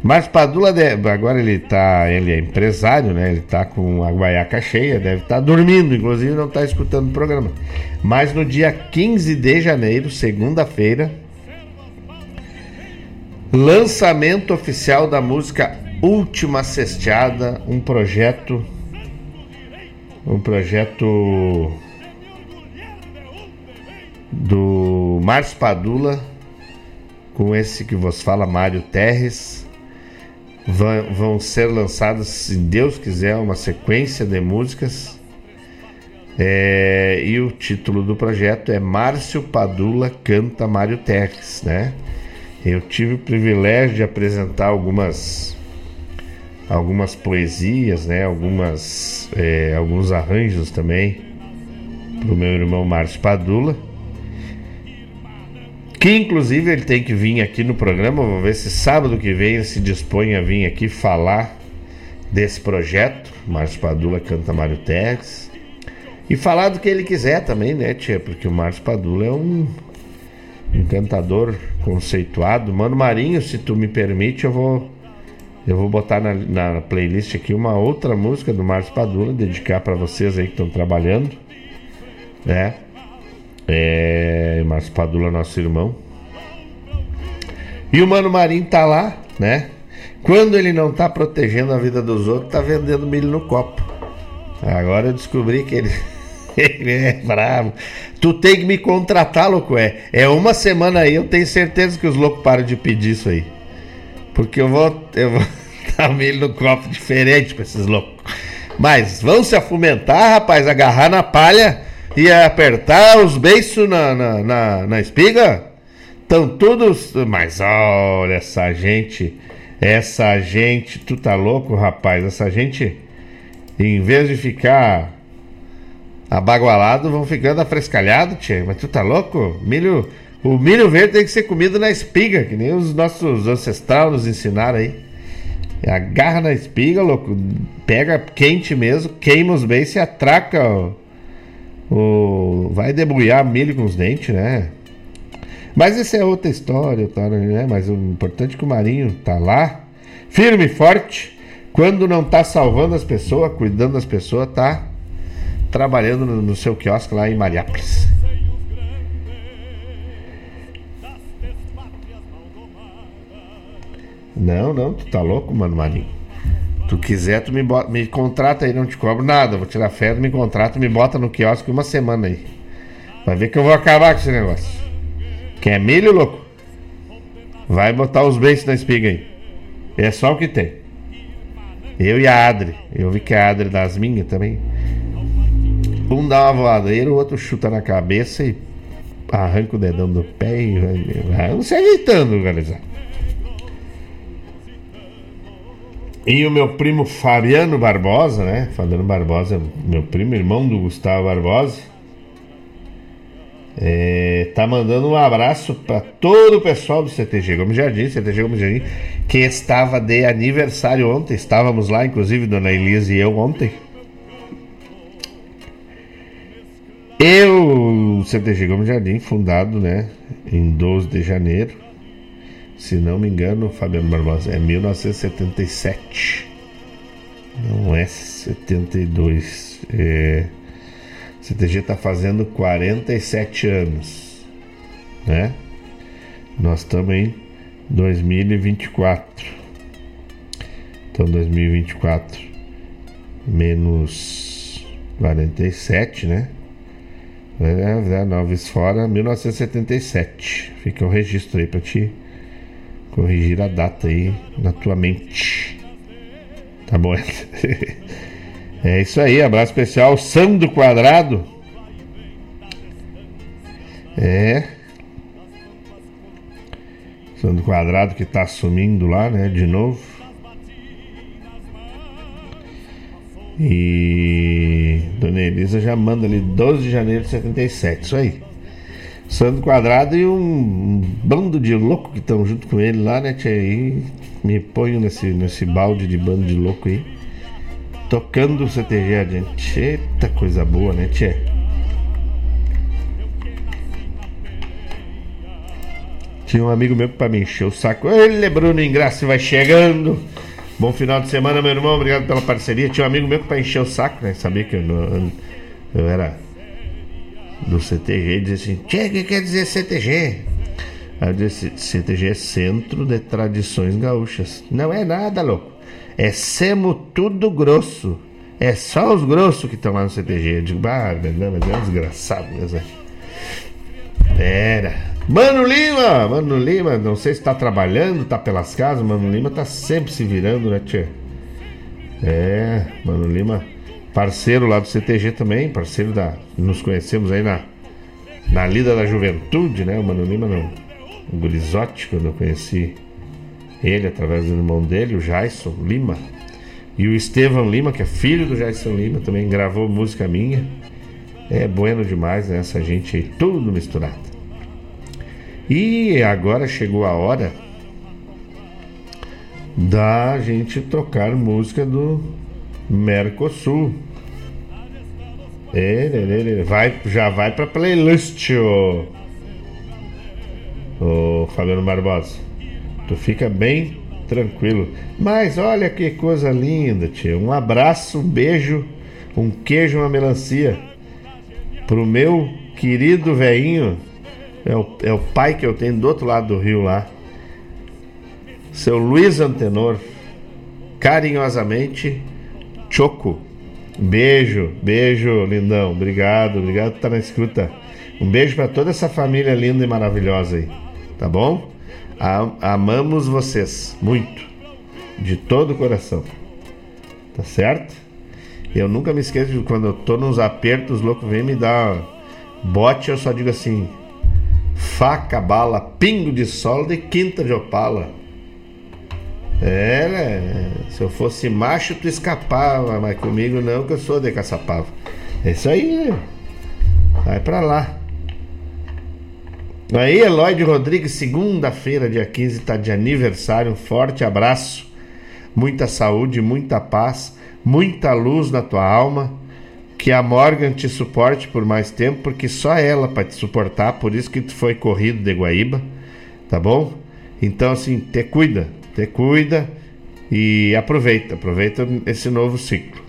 Márcio Padula, agora ele tá, ele é empresário, né? Ele tá com a guaiaca cheia, deve estar tá dormindo, inclusive não está escutando o programa. Mas no dia 15 de janeiro, segunda-feira, Lançamento oficial da música Última Cesteada, um projeto um projeto do Márcio Padula com esse que vos fala Mário Terres. Vão, vão ser lançadas se Deus quiser uma sequência de músicas. É, e o título do projeto é Márcio Padula canta Mário Terres né eu tive o privilégio de apresentar algumas algumas poesias, né? Algumas é, alguns arranjos também para o meu irmão Márcio Padula, que inclusive ele tem que vir aqui no programa. Vou ver se sábado que vem ele se dispõe a vir aqui falar desse projeto. Márcio Padula canta Mário Tex. E falar do que ele quiser também, né, tia? Porque o Márcio Padula é um, um cantador conceituado. Mano Marinho, se tu me permite, eu vou eu vou botar na, na playlist aqui uma outra música do Márcio Padula, dedicar para vocês aí que estão trabalhando, né? É, Márcio Padula, nosso irmão. E o Mano Marinho tá lá, né? Quando ele não tá protegendo a vida dos outros, tá vendendo milho no copo. Agora eu descobri que ele, ele é bravo. Tu tem que me contratar, louco, é. É uma semana aí, eu tenho certeza que os loucos param de pedir isso aí. Porque eu vou, eu vou dar milho no copo diferente pra esses loucos. Mas vão se afumentar, rapaz, agarrar na palha e apertar os beiços na, na, na, na espiga? Estão todos. Mas olha essa gente. Essa gente. Tu tá louco, rapaz? Essa gente, em vez de ficar abagualado, vão ficando afrescalhado, tchê. Mas tu tá louco? Milho. O milho verde tem que ser comido na espiga, que nem os nossos ancestrais nos ensinaram aí. Agarra na espiga, louco. Pega quente mesmo, queima os beiços e atraca o, o. Vai debulhar milho com os dentes, né? Mas isso é outra história, tá, né? Mas o importante é que o Marinho tá lá, firme e forte. Quando não tá salvando as pessoas, cuidando das pessoas, tá trabalhando no, no seu quiosque lá em Mariápolis. Não, não, tu tá louco, mano, Marinho. Tu quiser, tu me, bota, me contrata aí, não te cobro nada. Vou tirar férias, me contrata, me bota no quiosque uma semana aí. Vai ver que eu vou acabar com esse negócio. Quer milho, louco? Vai botar os beijos na espiga aí. É só o que tem. Eu e a Adri. Eu vi que a Adri das minhas também. Um dá uma voadeira, o outro chuta na cabeça e arranca o dedão do pé e vai se ajeitando, galera. E o meu primo Fabiano Barbosa, né? Fabiano Barbosa, meu primo, irmão do Gustavo Barbosa, é, tá mandando um abraço para todo o pessoal do CTG Gomes Jardim, CTG Gomes Jardim, que estava de aniversário ontem. Estávamos lá, inclusive, Dona Elisa e eu ontem. Eu, CTG Gomes Jardim, fundado, né, em 12 de janeiro se não me engano, Fabiano Barbosa, é 1977. Não é 72. É... CTG está fazendo 47 anos, né? Nós estamos em 2024. Então 2024 menos 47, né? Noves fora 1977. Fica o registro aí para ti corrigir a data aí na tua mente. Tá bom? É isso aí, abraço especial, Sandro Quadrado. É. Sandro Quadrado que tá assumindo lá, né, de novo. E Dona Elisa já manda ali 12 de janeiro de 77, isso aí. Sandro Quadrado e um, bando de louco que estão junto com ele lá, né, tia? E me ponho nesse, nesse balde de bando de louco aí. Tocando o CTG adiante. Eita coisa boa, né, tia? Tinha um amigo meu para me encher o saco. Ele, Bruno Ingraça, vai chegando. Bom final de semana, meu irmão. Obrigado pela parceria. Tinha um amigo meu para encher o saco, né? Sabia que eu, eu, eu era do CTG e disse assim: Tchê, o que quer dizer CTG? Aí eu disse: CTG é Centro de Tradições Gaúchas. Não é nada, louco. É Semo Tudo Grosso. É só os grossos que estão lá no CTG. Eu digo: Bah, não, mas é um desgraçado mesmo. Era. Mano Lima, Mano Lima, não sei se está trabalhando, está pelas casas. Mano Lima tá sempre se virando, né, Tchê? É, Mano Lima parceiro lá do CTG também, parceiro da. Nos conhecemos aí na, na Lida da Juventude, né? O Mano Lima, não, o Gurizotti, quando eu conheci ele através do irmão dele, o Jaison Lima. E o Estevão Lima, que é filho do Jason Lima, também gravou música minha. É bueno demais, né? Essa gente aí, tudo misturado. E agora chegou a hora da gente tocar música do Mercosul. Vai, já vai pra playlist, ô, ô Fabiano Barbosa. Tu fica bem tranquilo. Mas olha que coisa linda, tio. Um abraço, um beijo, um queijo, uma melancia pro meu querido velhinho. É o, é o pai que eu tenho do outro lado do rio lá. Seu Luiz Antenor. Carinhosamente, Choco. Beijo, beijo, lindão. Obrigado, obrigado por estar na escuta. Um beijo para toda essa família linda e maravilhosa aí. Tá bom? amamos vocês muito. De todo o coração. Tá certo? Eu nunca me esqueço de quando eu tô nos apertos, os loucos vêm me dar bote, eu só digo assim: faca, bala, pingo de sol de quinta de opala. É, né? Se eu fosse macho, tu escapava, mas comigo não, que eu sou de caçapava. É isso aí, né? Vai pra lá. Aí, Eloy Rodrigues, segunda-feira, dia 15, tá de aniversário. Um forte abraço, muita saúde, muita paz, muita luz na tua alma. Que a Morgan te suporte por mais tempo, porque só ela para te suportar, por isso que tu foi corrido de Guaíba, tá bom? Então, assim, te cuida, te cuida e aproveita, aproveita esse novo ciclo.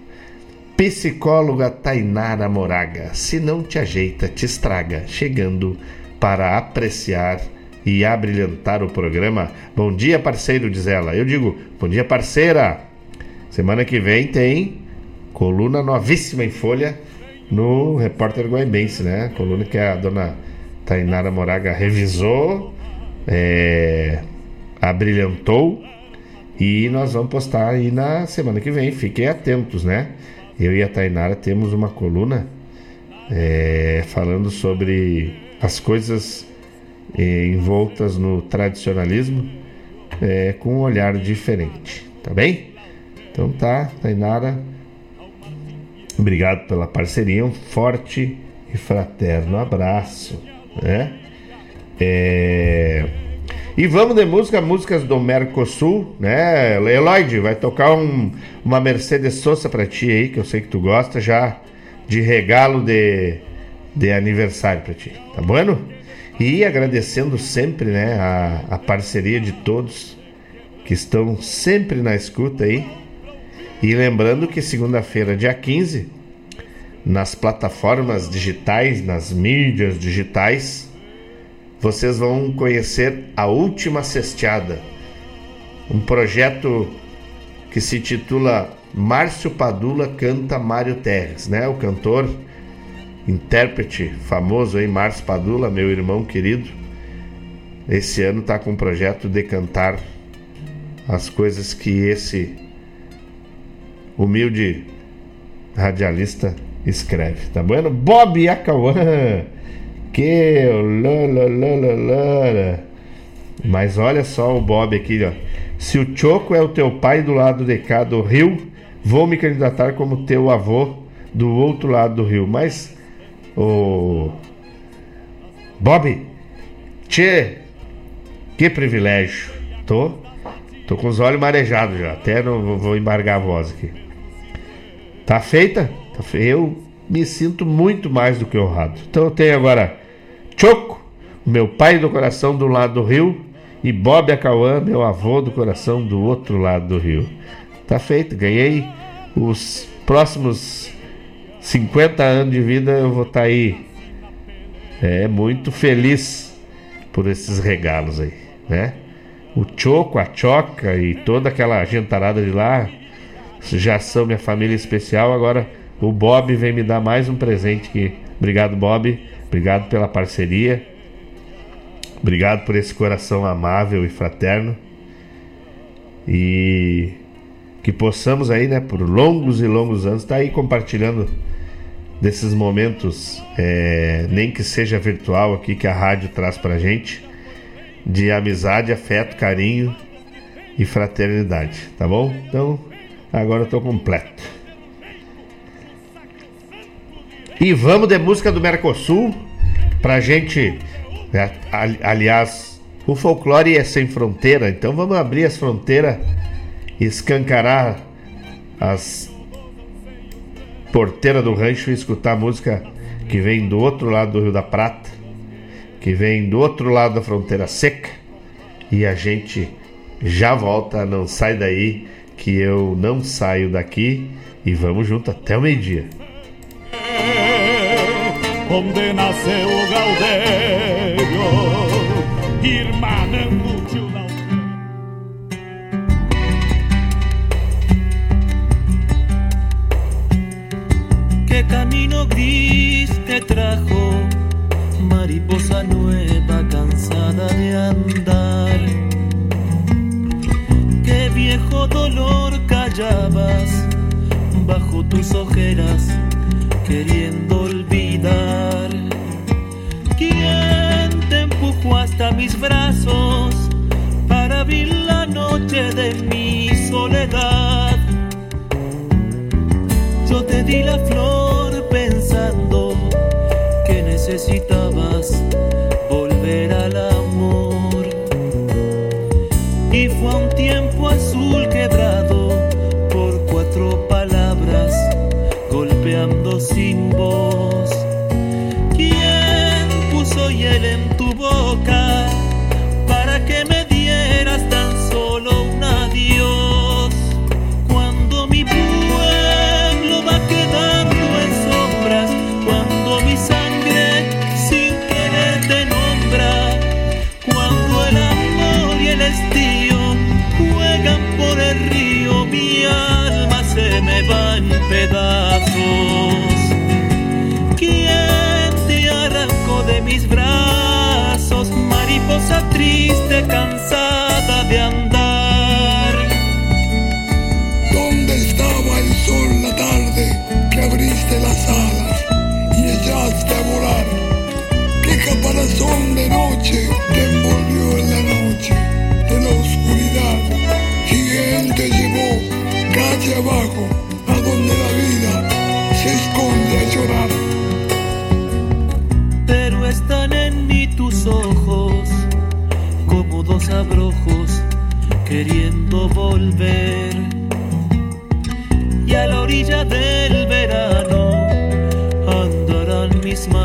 Psicóloga Tainara Moraga, se não te ajeita, te estraga, chegando para apreciar e abrilhantar o programa. Bom dia, parceiro, diz ela. Eu digo, bom dia, parceira. Semana que vem tem coluna novíssima em folha no Repórter Guaibense, né? Coluna que a dona Tainara Moraga revisou, é, abrilhantou e nós vamos postar aí na semana que vem. Fiquem atentos, né? Eu e a Tainara temos uma coluna é, falando sobre as coisas é, envoltas no tradicionalismo é, com um olhar diferente, tá bem? Então tá, Tainara, obrigado pela parceria, um forte e fraterno abraço, né? É... E vamos de música, músicas do Mercosul, né? Eloide, vai tocar um, uma Mercedes Sosa pra ti aí, que eu sei que tu gosta, já de regalo de, de aniversário pra ti, tá bom? E agradecendo sempre, né, a, a parceria de todos que estão sempre na escuta aí. E lembrando que segunda-feira, dia 15, nas plataformas digitais, nas mídias digitais, vocês vão conhecer a Última Cesteada, um projeto que se titula Márcio Padula canta Mário Terres, né? O cantor, intérprete famoso aí, Márcio Padula, meu irmão querido. Esse ano está com um projeto de cantar as coisas que esse humilde radialista escreve, tá bueno? Bob Acauã que Mas olha só o Bob aqui, ó. Se o Choco é o teu pai do lado de cá do rio, vou me candidatar como teu avô do outro lado do rio. Mas o Bob, tchê, que privilégio. Tô, tô com os olhos marejados já. Até não vou embargar a voz aqui. Tá feita? Tá Eu me sinto muito mais do que honrado. Então eu tenho agora Choco, meu pai do coração do lado do rio, e Bob Acauã, meu avô do coração do outro lado do rio. Tá feito, ganhei os próximos 50 anos de vida, eu vou estar tá aí é muito feliz por esses regalos aí, né? O Choco, a Choca e toda aquela gentarada de lá já são minha família especial. Agora o Bob vem me dar mais um presente que obrigado Bob Obrigado pela parceria. Obrigado por esse coração amável e fraterno. E que possamos aí, né, por longos e longos anos, estar tá aí compartilhando desses momentos, é, nem que seja virtual aqui que a rádio traz pra gente, de amizade, afeto, carinho e fraternidade, tá bom? Então, agora eu completo. E vamos de música do Mercosul pra gente. Né, aliás, o folclore é sem fronteira, então vamos abrir as fronteiras escancarar as porteiras do rancho e escutar a música que vem do outro lado do Rio da Prata, que vem do outro lado da fronteira seca, e a gente já volta, não sai daí, que eu não saio daqui e vamos junto até o meio-dia. Onde nasceu o Gaudério, irmanando o tio ¿Qué camino gris te trajo? Mariposa nueva cansada de andar. Dolor callabas bajo tus ojeras queriendo olvidar. ¿Quién te empujó hasta mis brazos para abrir la noche de mi soledad? Yo te di la flor pensando que necesitabas triste, cansada de andar? Queriendo volver. Y a la orilla del verano andarán mis manos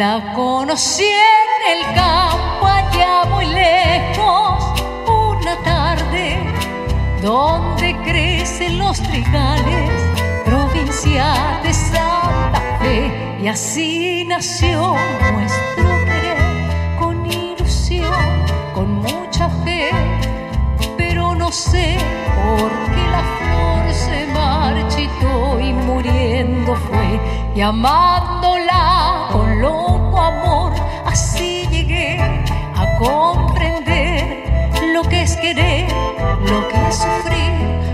La conocí en el campo allá muy lejos una tarde donde crecen los trigales, provincia de Santa Fe, y así nació nuestro querer con ilusión, con mucha fe, pero no sé por qué la flor se marchitó y muriendo fue, y loco amor, así llegué a comprender lo que es querer, lo que es sufrir,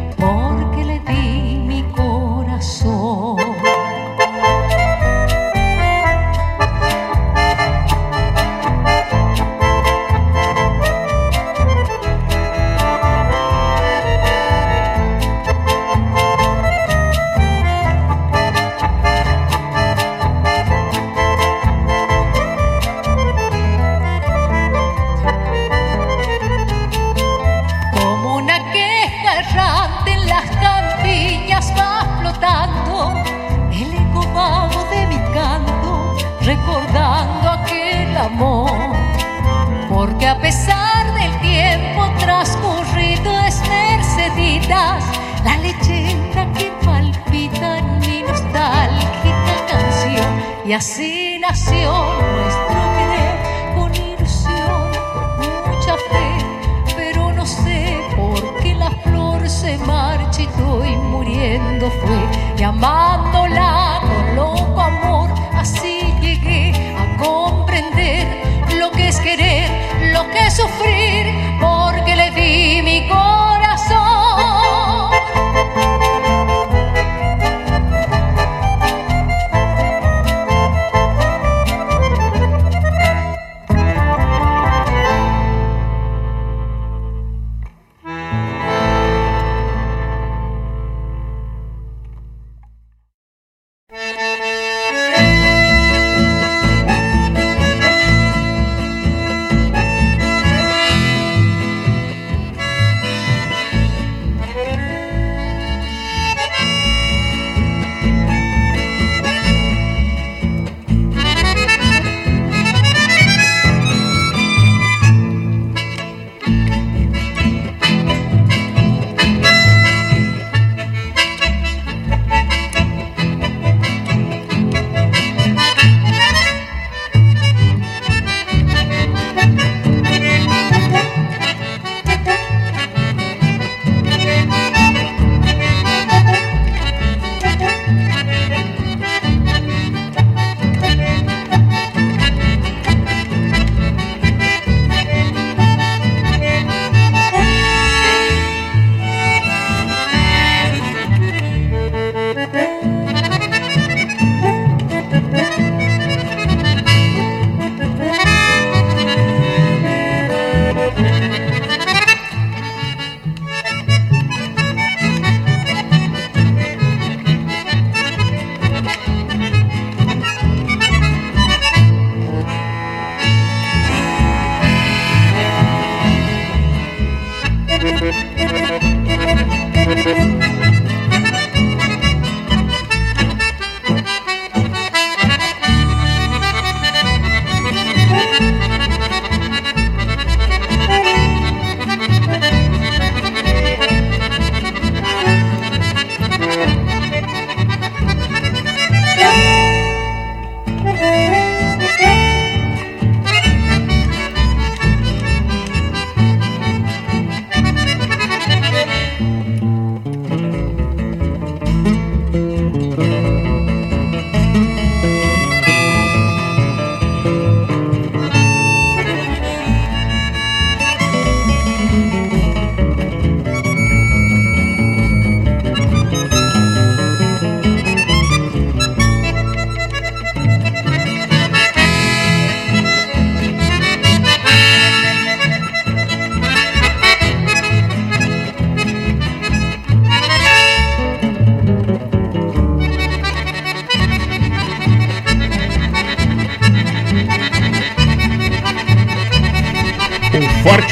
Y así nació nuestro querer con ilusión, mucha fe pero no sé por qué la flor se marchitó y muriendo fue, y amándola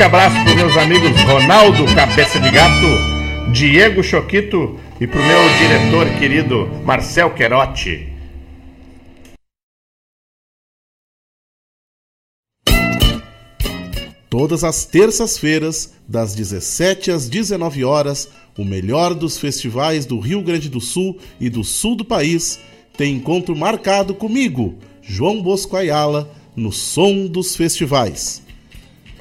abraço para meus amigos Ronaldo Cabeça de Gato, Diego Choquito e para o meu diretor querido Marcel Querotti. Todas as terças-feiras, das 17 às 19 horas, o melhor dos festivais do Rio Grande do Sul e do sul do país tem encontro marcado comigo, João Bosco Ayala, no Som dos Festivais.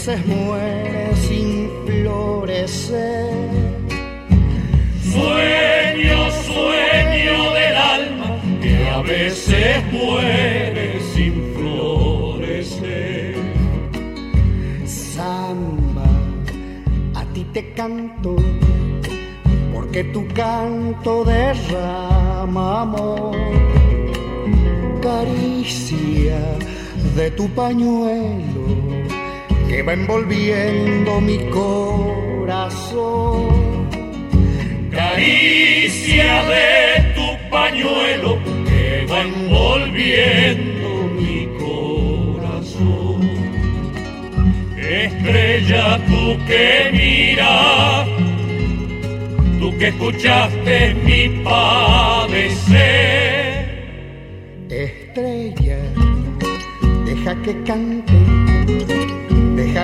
esa va envolviendo mi corazón. Caricia de tu pañuelo que va envolviendo mi corazón. Estrella tú que miras, tú que escuchaste mi padecer.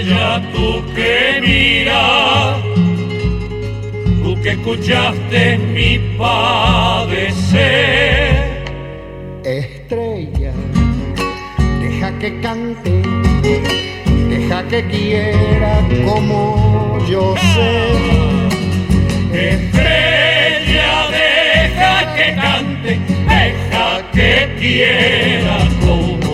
Estrella, tú que miras, tú que escuchaste mi padecer. Estrella, deja que cante, deja que quiera como yo sé. Estrella, deja que cante, deja que quiera como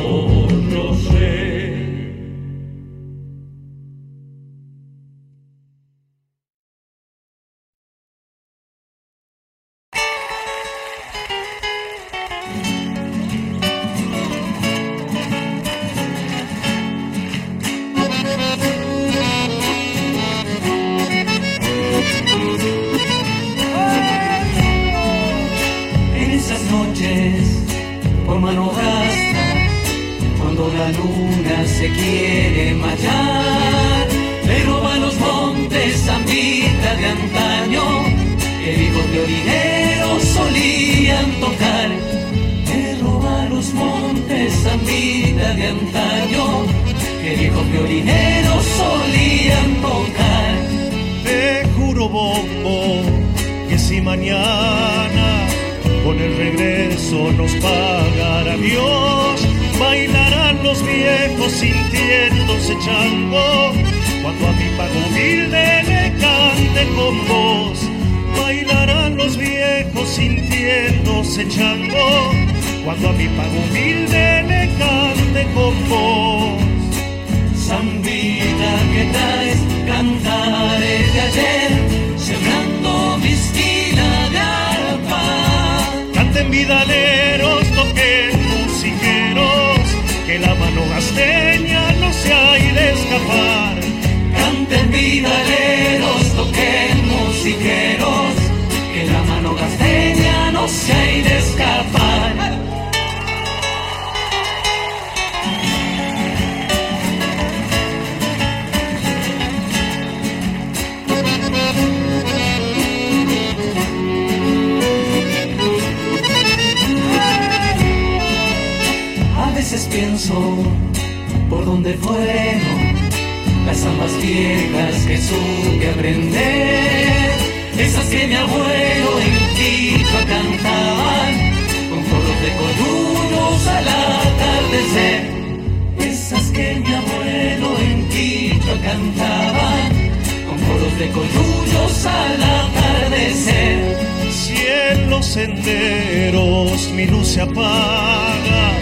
de coyullos al atardecer. Si en los senderos mi luz se apaga,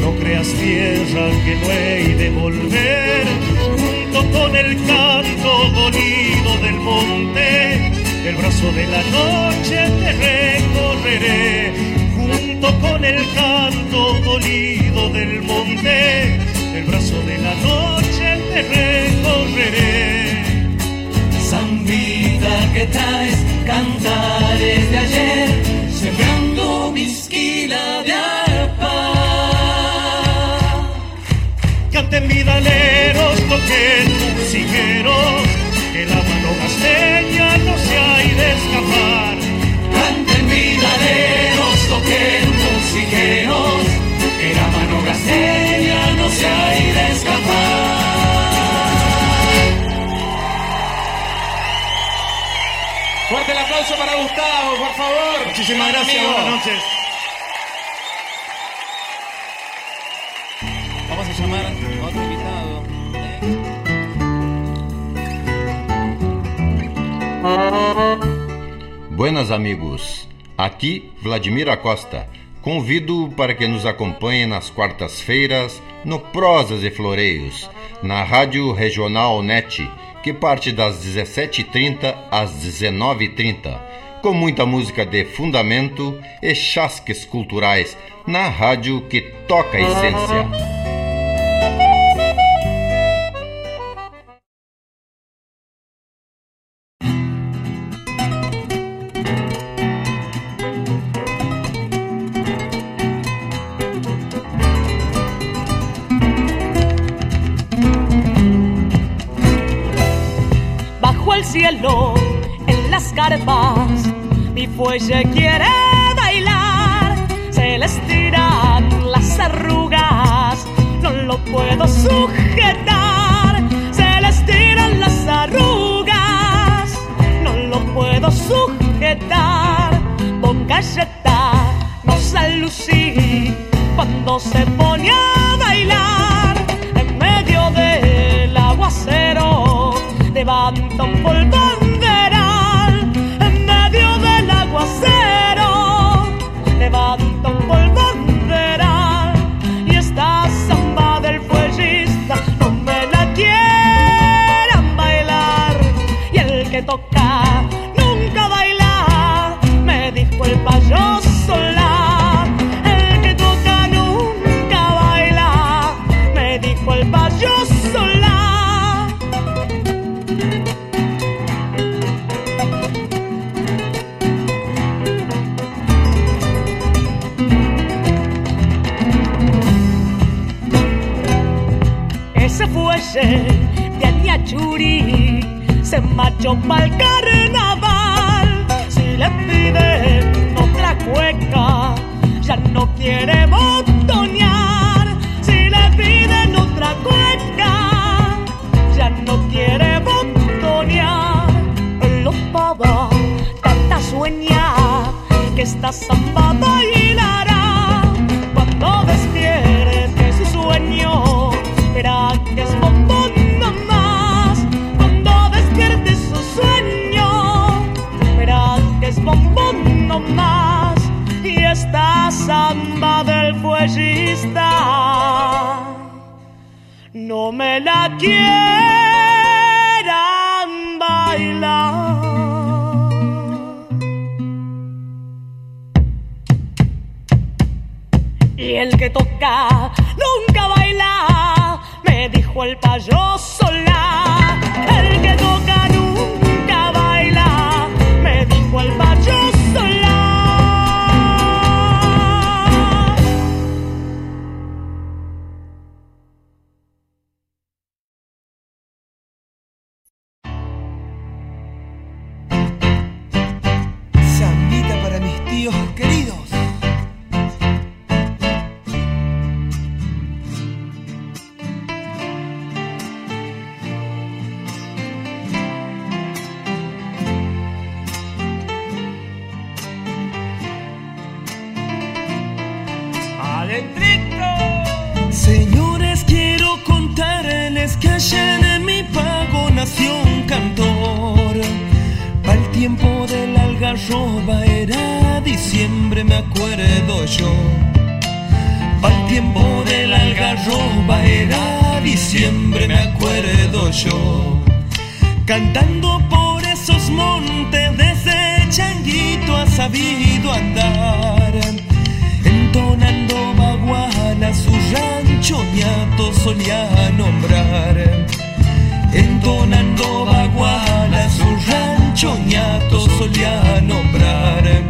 no creas tierra que no he de volver, junto con el canto dolido del monte, el brazo de la noche te recorreré, junto con el canto dolido del monte, el brazo de la noche te recorreré. Que traes cantares de ayer, sembrando mi esquila de arpa. Canten vidaleros, toquen musiqueros, que la mano gasteña no se ha de escapar. Canten vidaleros, toquen musiqueros, que la mano gasteña aplauso para Gustavo, por favor. Muchísimas gracias, Amigo. buenas noches. Vamos a llamar a otro invitado. Buenas amigos, aqui Vladimir Acosta. Convido para que nos acompanhe nas quartas-feiras no Prosas e Floreios, na Rádio Regional NET, que parte das 17h30 às 19h30, com muita música de fundamento e chasques culturais na rádio que toca a essência. Mi no me la quieran bailar. Y el que toca nunca baila, me dijo el payoso la. El que toca Cantando por esos montes desde Changuito ha sabido andar. Entonando baguala su rancho ñato solía nombrar. Entonando baguala su rancho ñato solía nombrar.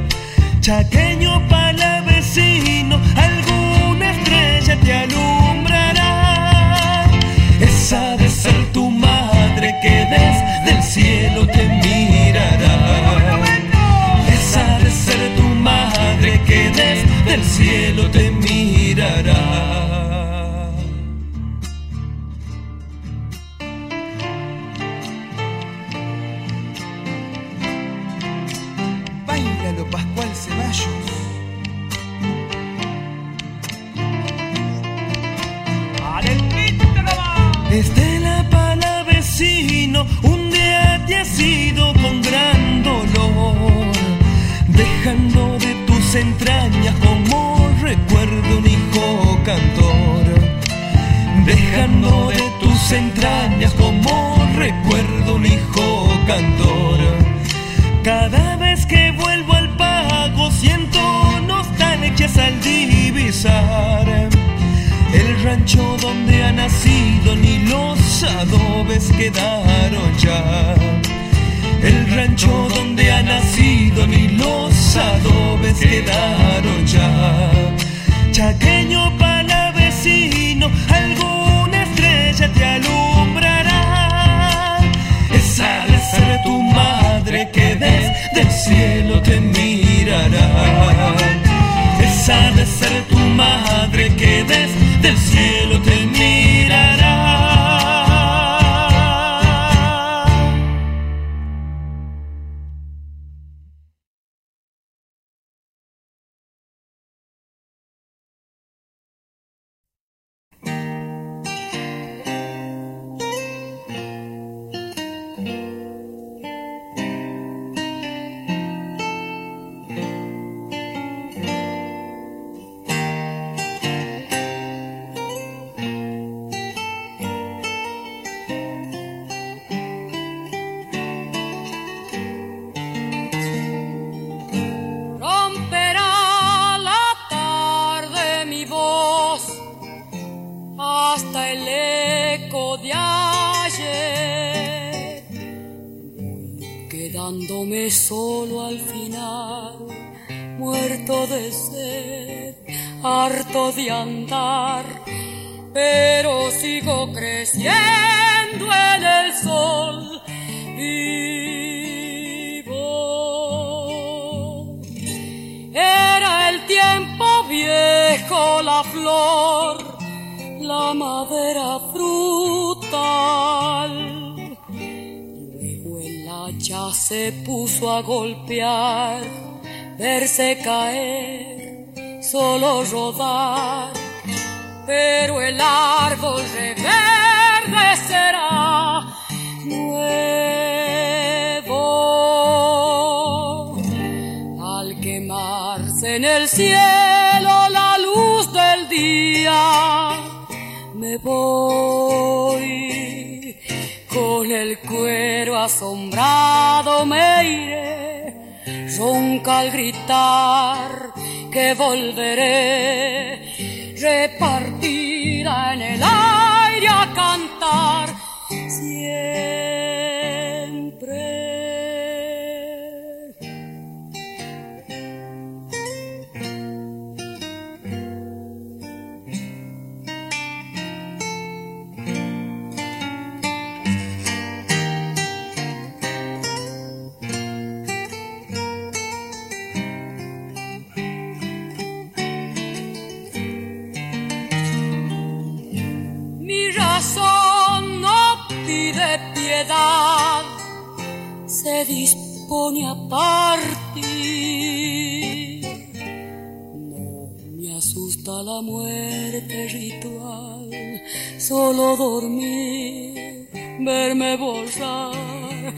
solo al final, muerto de sed, harto de andar, pero sigo creciendo en el sol. Vivo. Era el tiempo viejo, la flor, la madera se puso a golpear, verse caer, solo rodar, pero el árbol reverdecerá nuevo al quemarse en el cielo la luz del día. Me voy con el cuero asombrado me iré, ronca al gritar que volveré, repartida en el se dispone a partir. No me asusta la muerte ritual, solo dormir, verme borrar.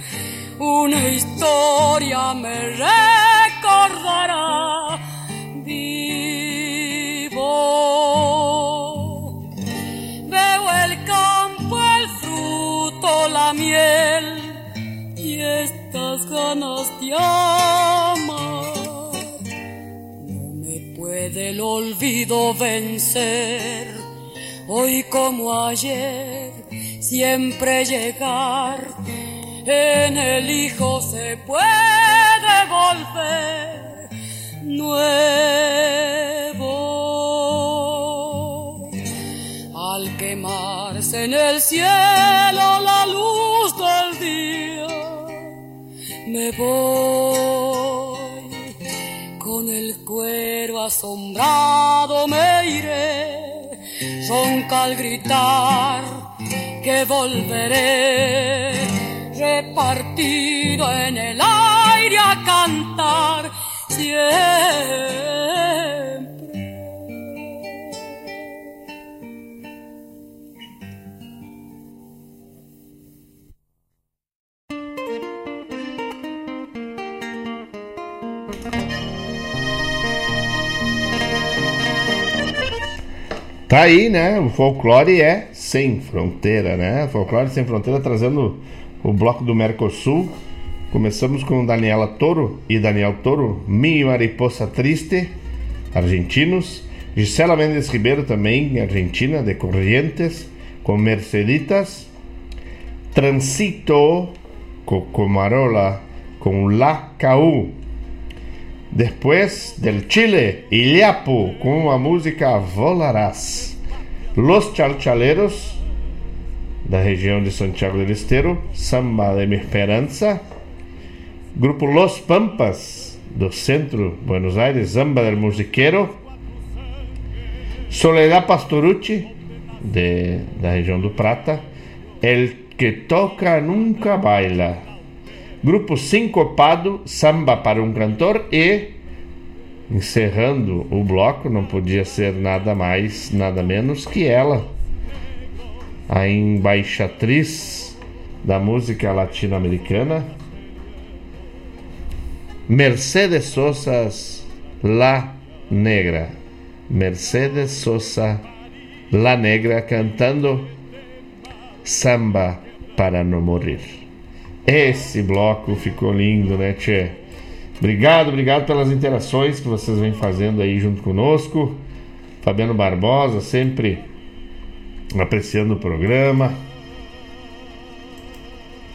Una historia me recordará vivo. Veo el campo, el fruto, la miel estas ganas de amar puede el olvido vencer. Hoy como ayer, siempre llegar. En el hijo se puede volver nuevo. Al quemarse en el cielo la luz me voy. Con el cuero asombrado me iré, ronca al gritar que volveré, repartido en el aire a cantar. Siempre. Tá aí, né? O folclore é sem fronteira, né? Folclore sem fronteira trazendo o bloco do Mercosul. Começamos com Daniela Toro e Daniel Toro, Mi Mariposa Triste, argentinos. Gisela Mendes Ribeiro também, argentina, de Corrientes, com Merceditas. Transito, Cocomarola, com La Caú. Depois del Chile, Ilhapo, com a música Volarás. Los Chalchaleros, da região de Santiago del Estero, Samba de Mi Esperança. Grupo Los Pampas, do centro Buenos Aires, Samba del Musiqueiro. Soledad Pastorucci, de, da região do Prata. El que toca nunca baila. Grupo Sincopado, Samba para um Cantor e, encerrando o bloco, não podia ser nada mais, nada menos que ela, a embaixatriz da música latino-americana, Mercedes Sosa La Negra. Mercedes Sosa La Negra cantando Samba para não morrer. Esse bloco ficou lindo, né, Tchê? Obrigado, obrigado pelas interações que vocês vêm fazendo aí junto conosco. Fabiano Barbosa, sempre apreciando o programa,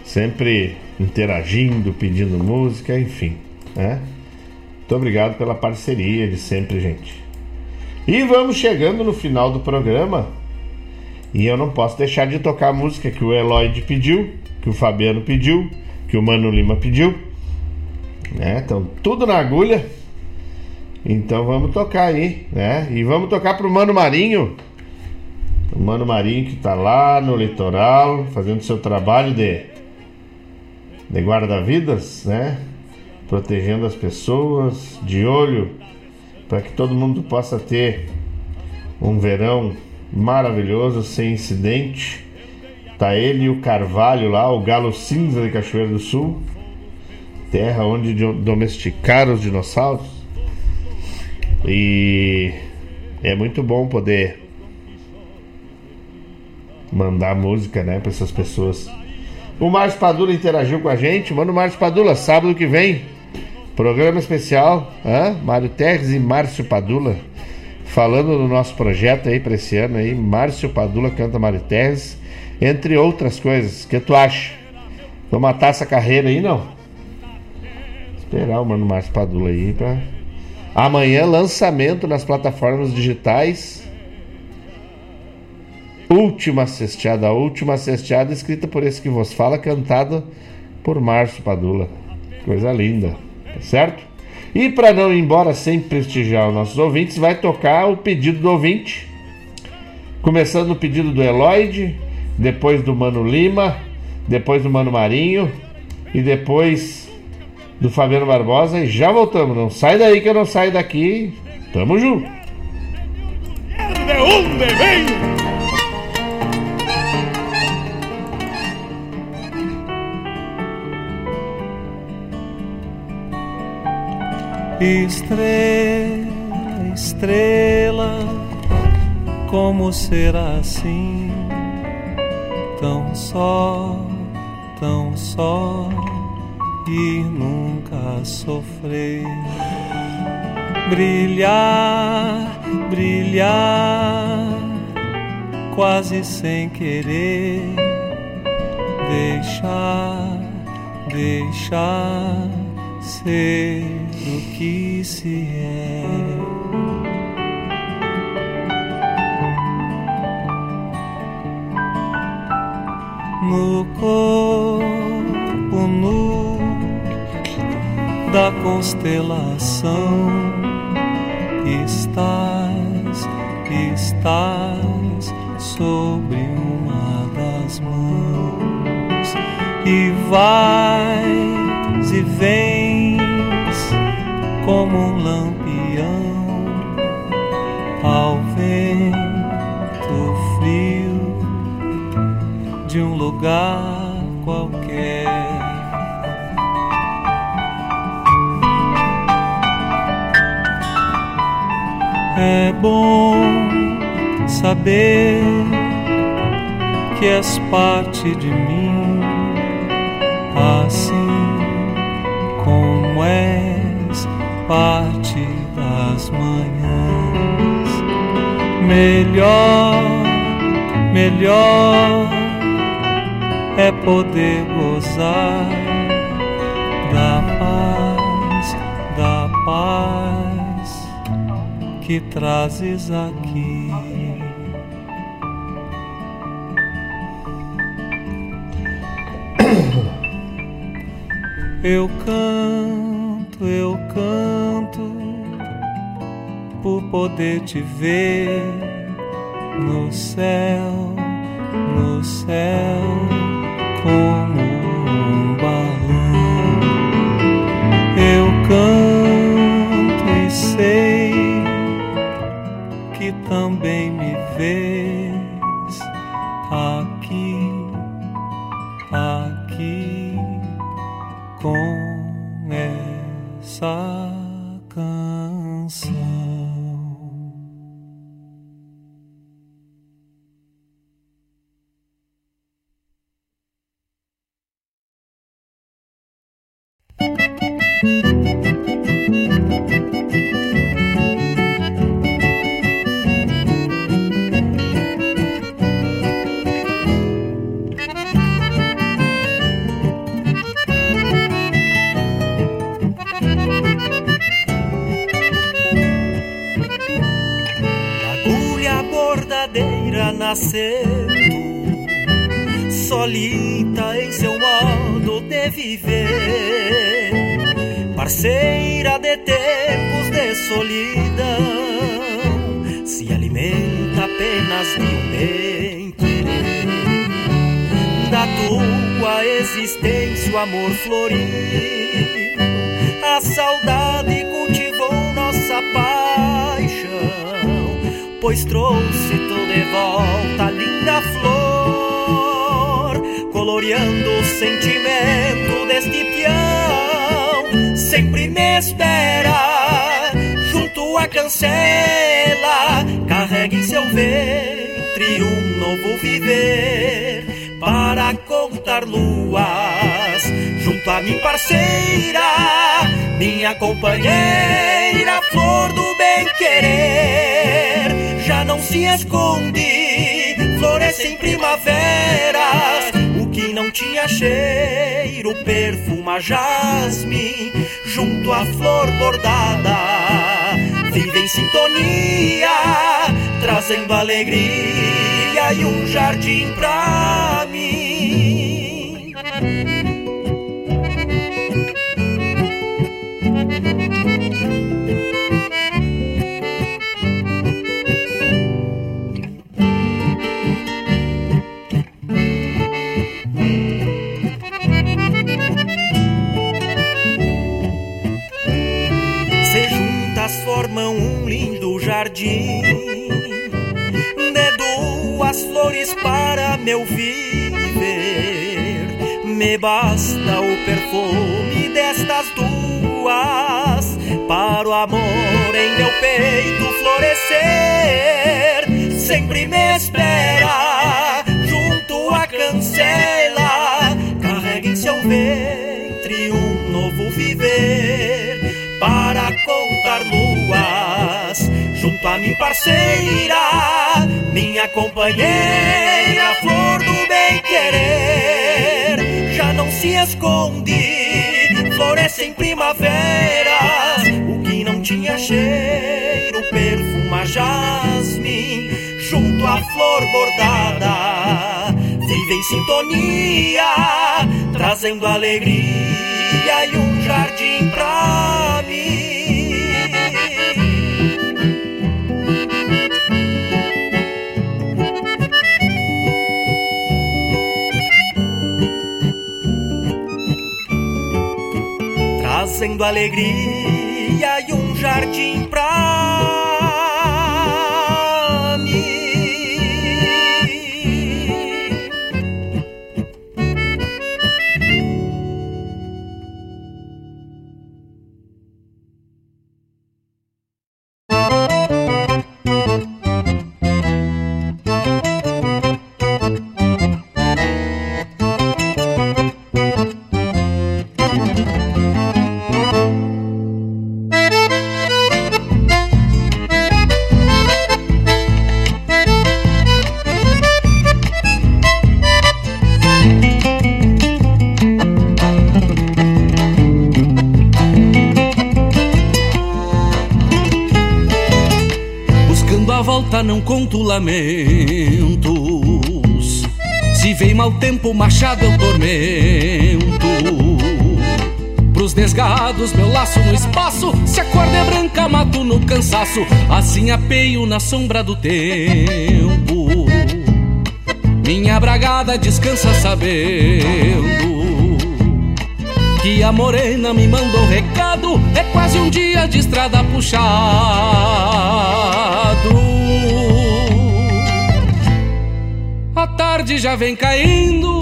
sempre interagindo, pedindo música, enfim, né? Muito obrigado pela parceria de sempre, gente. E vamos chegando no final do programa. E eu não posso deixar de tocar a música que o Eloyd pediu, que o Fabiano pediu, que o Mano Lima pediu. Né? Então, tudo na agulha. Então vamos tocar aí, né? E vamos tocar pro Mano Marinho. O Mano Marinho que tá lá no litoral, fazendo seu trabalho de, de guarda-vidas, né? Protegendo as pessoas, de olho, para que todo mundo possa ter um verão maravilhoso, sem incidente. Tá ele e o Carvalho lá, o galo cinza de Cachoeira do Sul, terra onde domesticaram os dinossauros. E é muito bom poder mandar música, né, para essas pessoas. O Márcio Padula interagiu com a gente. Mano, Márcio Padula, sábado que vem, programa especial, hã? Mário Terres e Márcio Padula falando do nosso projeto aí para esse ano aí, Márcio Padula canta Mário Terres, entre outras coisas. O que tu acha? Vou matar essa carreira aí, não? Esperar o mano Márcio Padula aí pra. Amanhã, lançamento nas plataformas digitais. Última cesteada, a última cesteada escrita por esse que vos fala, cantada por Márcio Padula. Coisa linda, tá certo? E para não ir embora sem prestigiar os nossos ouvintes, vai tocar o pedido do ouvinte. Começando no pedido do Eloide, depois do Mano Lima, depois do Mano Marinho e depois do Fabiano Barbosa. E já voltamos. Não sai daí que eu não saio daqui. Tamo junto. onde vem? Estrela, estrela, como será assim? Tão só, tão só e nunca sofrer. Brilhar, brilhar, quase sem querer. Deixar, deixar ser o que se é. No corpo nu da constelação. Estás, estás sobre uma das mãos. E vais e vens como um lampião lugar qualquer. É bom saber que és parte de mim, assim como és parte das manhãs. Melhor, melhor poder gozar da paz, da paz que trazes aqui. Eu canto, eu canto por poder te ver no céu, no céu, companheira, flor do bem querer já não se esconde, floresce em primaveras. O que não tinha cheiro, perfuma jasmim, junto à flor bordada. Vive em sintonia, trazendo alegria e um jardim pra mim. Formam um lindo jardim flores para meu viver. Me basta o perfume destas duas para o amor em meu peito florescer. Sempre me espera junto a mim parceira, minha companheira, flor do bem querer, já não se esconde, floresce em primaveras, o que não tinha cheiro perfuma jasmim, junto à flor bordada, vive em sintonia, trazendo alegria e um jardim pra trazendo alegria e um jardim pra Se vem mau tempo, machado eu tormento. Pros desgados, meu laço no espaço. Se a corda é branca, mato no cansaço. Assim apeio na sombra do tempo. Minha bragada descansa sabendo que a morena me mandou recado. É quase um dia de estrada puxado tarde já vem caindo.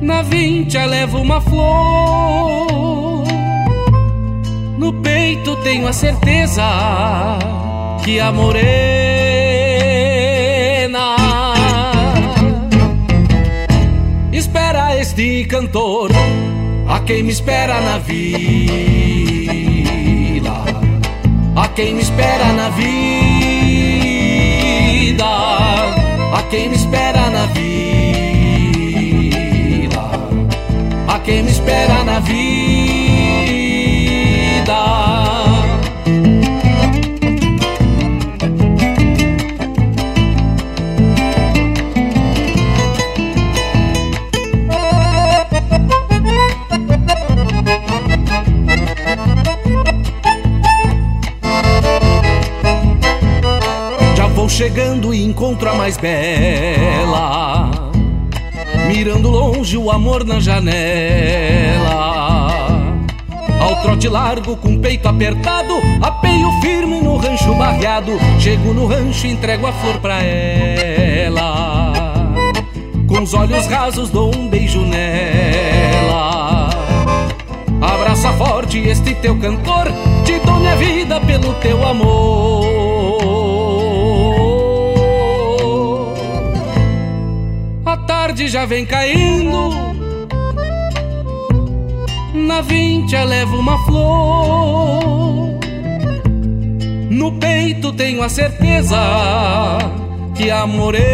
Na vincha levo uma flor. No peito tenho a certeza Que a morena espera este cantor, a quem me espera na vida, a quem me espera na vida, quem me espera na vida, a quem me espera na vida. Mais bela. Mirando longe o amor na janela. Ao trote largo com peito apertado, apeio firme no rancho barreado. Chego no rancho e entrego a flor pra ela. Com os olhos rasos dou um beijo nela. Abraça forte este teu cantor, te dou minha vida pelo teu amor. Tarde já vem caindo, na vincha levo uma flor. No peito tenho a certeza que a morena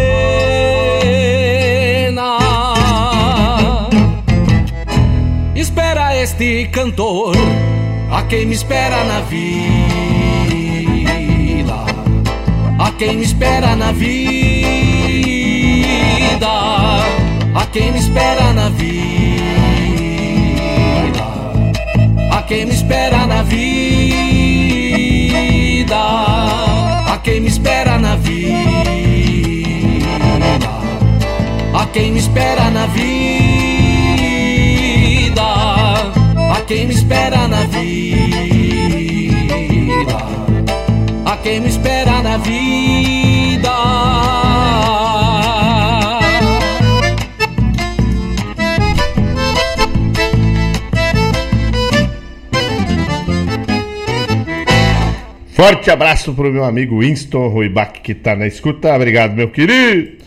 espera este cantor, a quem me espera na vida, a quem me espera na vida, a quem me espera na vida, a quem me espera na vida, a quem me espera na vida, a quem me espera na vida, a quem me espera na vida, a quem me espera na vida. Forte abraço pro meu amigo Winston Ruibac que tá na escuta. Obrigado, meu querido.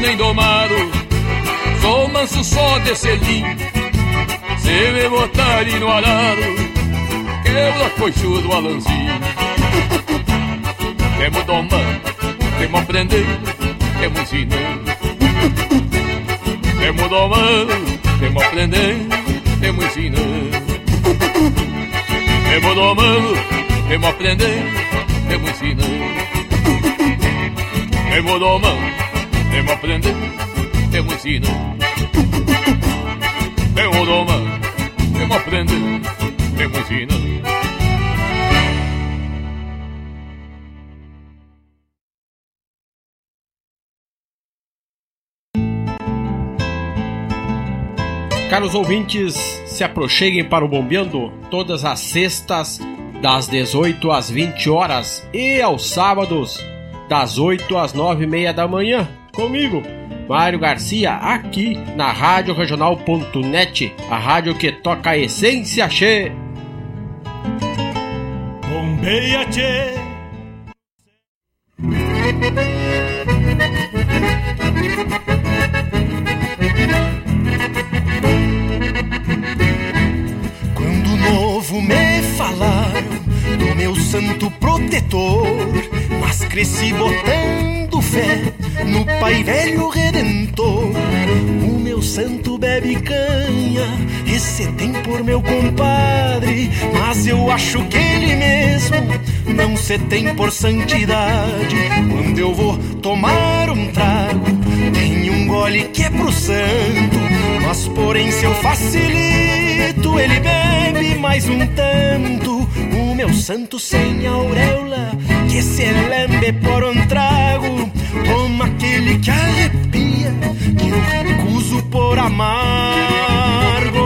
Nem domado, sou manso só de selim. Se me botarem no arado, quebra coixudo alanzinho. Temos domando, temos aprendendo, temos ensinando. Temos domando, temos aprendendo, temos ensinando. Temos domando, temos aprendendo, temos ensinando. Temos domando, temos aprendendo, temos ensinando. Temos domando, temos aprendendo, temos ensinando. Caros ouvintes, se aproxeguem para o Bombeando todas as sextas, das 18 às 20 horas e aos sábados, das 8 às 9 e meia da manhã, comigo, Mário Garcia, aqui na Rádio Regional.net, a rádio que toca a essência che. Bombeia, tchê. Quando novo me falaram do meu santo protetor, mas cresci botando fé no Pai Velho Redentor. O meu santo bebe canha, esse tem por meu compadre, mas eu acho que ele mesmo não se tem por santidade. Quando eu vou tomar um trago, tem um gole que é pro santo, mas porém se eu facilito, ele bebe mais um tanto. O meu santo sem auréola, que se lembre por um trago, toma aquele que arrepia, que eu recuso por amargo.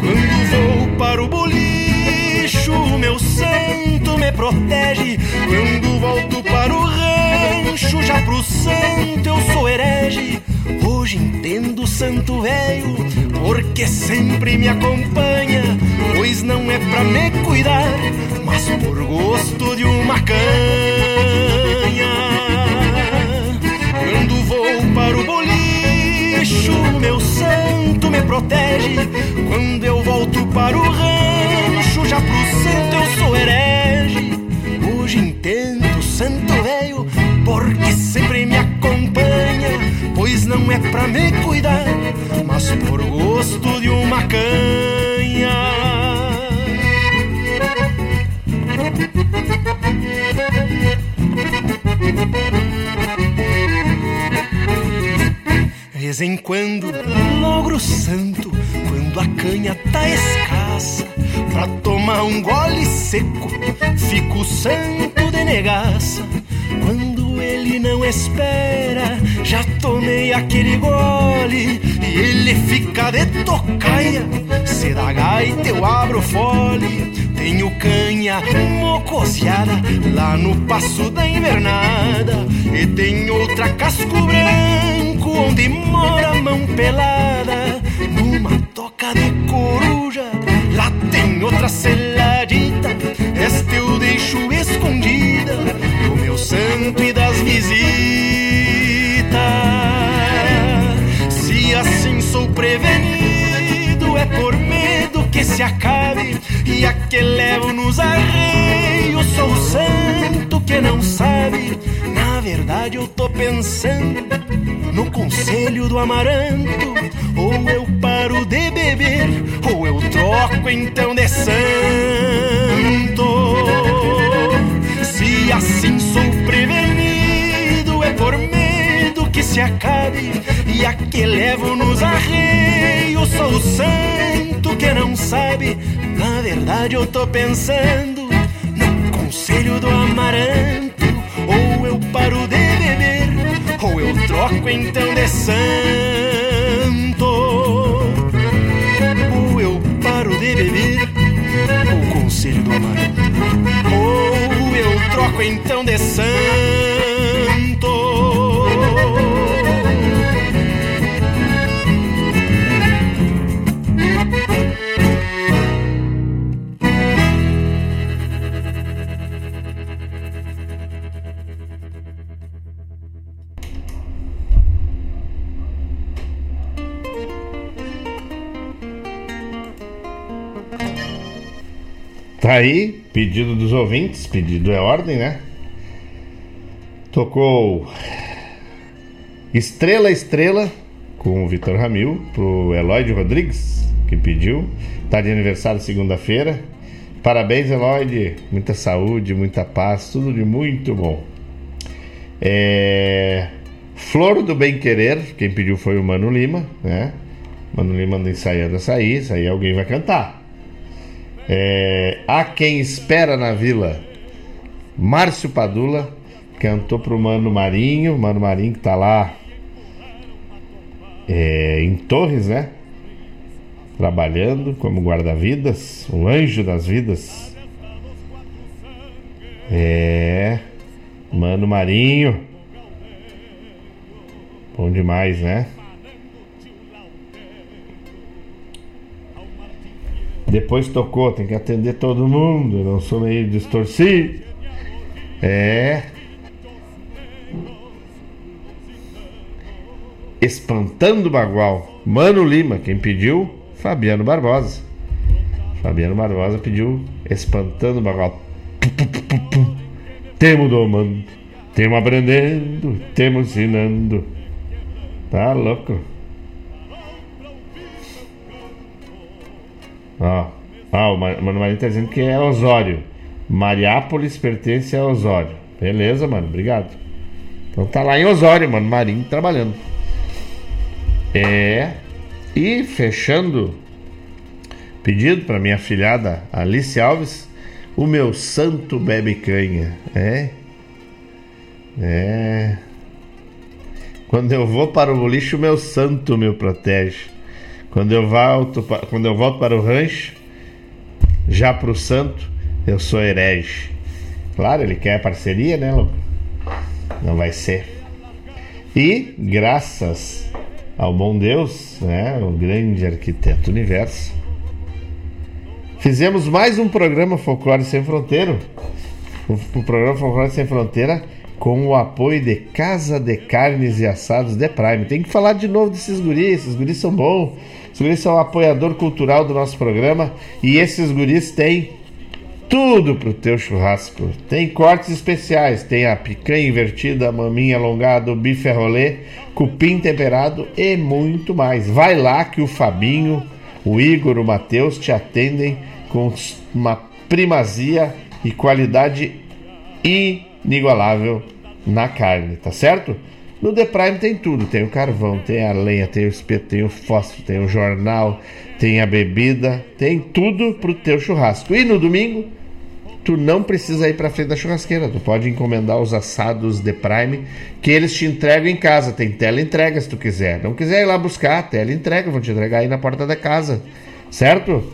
Quando vou para o bolicho, meu santo me protege. Quando volto para o rancho, já pro santo eu sou herege. Hoje entendo o santo velho, porque sempre me acompanha. Pois não é pra me cuidar, mas por gosto de uma canha. Vou para o bolicho, meu santo me protege. Quando eu volto para o rancho, já pro santo eu sou herege. Hoje entendo o santo velho, porque sempre me acompanha. Pois não é pra me cuidar, mas por gosto de uma canha. Vez em quando logro santo quando a canha tá escassa. Pra tomar um gole seco, fico santo de negaça. Quando ele não espera, já tomei aquele gole e ele fica de tocaia. Se dá gaita, eu abro fole. Tenho canha mocoseada lá no passo da invernada. E tem outra casco branco onde mora a mão pelada. Numa toca de coruja, lá tem outra seladita. Esta eu deixo escondida do meu santo e das visitas. Se assim sou prevenido, se acabe. E a que levo nos arreios, sou o santo que não sabe. Na verdade, eu tô pensando no conselho do amaranto. Ou eu paro de beber, ou eu troco então de santo. Se assim sou prevenido, que se acabe. E a que levo nos arreios, sou o santo que não sabe. Na verdade, eu tô pensando no conselho do amaranto. Ou eu paro de beber, ou eu troco então de santo. Ou eu paro de beber, o conselho do amaranto. Ou eu troco então de santo. Tá aí, pedido dos ouvintes, pedido é ordem, né? Tocou Estrela Estrela com o Vitor Ramil pro Eloide Rodrigues, que pediu. Tá de aniversário segunda-feira. Parabéns, Eloide. Muita saúde, muita paz, tudo de muito bom. É... Flor do Bem Querer, quem pediu foi o Mano Lima, né? Mano Lima anda ensaiando a sair, isso aí alguém vai cantar. É, Há quem espera na vila. Márcio Padula cantou pro Mano Marinho. Mano Marinho que tá lá é, em Torres, né? Trabalhando como guarda-vidas, um anjo das vidas. É. Mano Marinho. Bom demais, né? Depois tocou, tem que atender todo mundo, não sou meio distorcido. É. Espantando Bagual. Mano Lima, quem pediu? Fabiano Barbosa. Fabiano Barbosa pediu Espantando Bagual. Temo domando, temo aprendendo, temo ensinando. Tá louco? Ó, ó, o Mano Marinho tá dizendo que é Osório. Mariápolis pertence a Osório. Beleza, mano, obrigado. Então tá lá em Osório, Mano Marinho trabalhando. É. E fechando pedido para minha filhada Alice Alves, o meu santo bebe canha. É. É. Quando eu vou para o boliche, o meu santo me protege. Quando eu volto, quando eu volto para o rancho, já para o santo, eu sou herege. Claro, ele quer parceria, né, louco? Não vai ser. E graças ao bom Deus, né, o grande arquiteto universo, fizemos mais um programa Folclore Sem Fronteira. O, o programa Folclore Sem Fronteira com o apoio de Casa de Carnes e Assados de Prime. Tem que falar de novo desses guris, esses guris são bons. Guris são o apoiador cultural do nosso programa e esses guris têm tudo pro teu churrasco. Tem cortes especiais, tem a picanha invertida, a maminha alongada, o bife rolê, cupim temperado e muito mais. Vai lá que o Fabinho, o Igor, o Matheus te atendem com uma primazia e qualidade inigualável na carne, tá certo? No The Prime tem tudo: tem o carvão, tem a lenha, tem o espeto, tem o fósforo, tem o jornal, tem a bebida, tem tudo pro teu churrasco. E no domingo, tu não precisa ir pra frente da churrasqueira, tu pode encomendar os assados The Prime que eles te entregam em casa. Tem tela entrega se tu quiser. Não quiser ir lá buscar, tela entrega, vão te entregar aí na porta da casa, certo?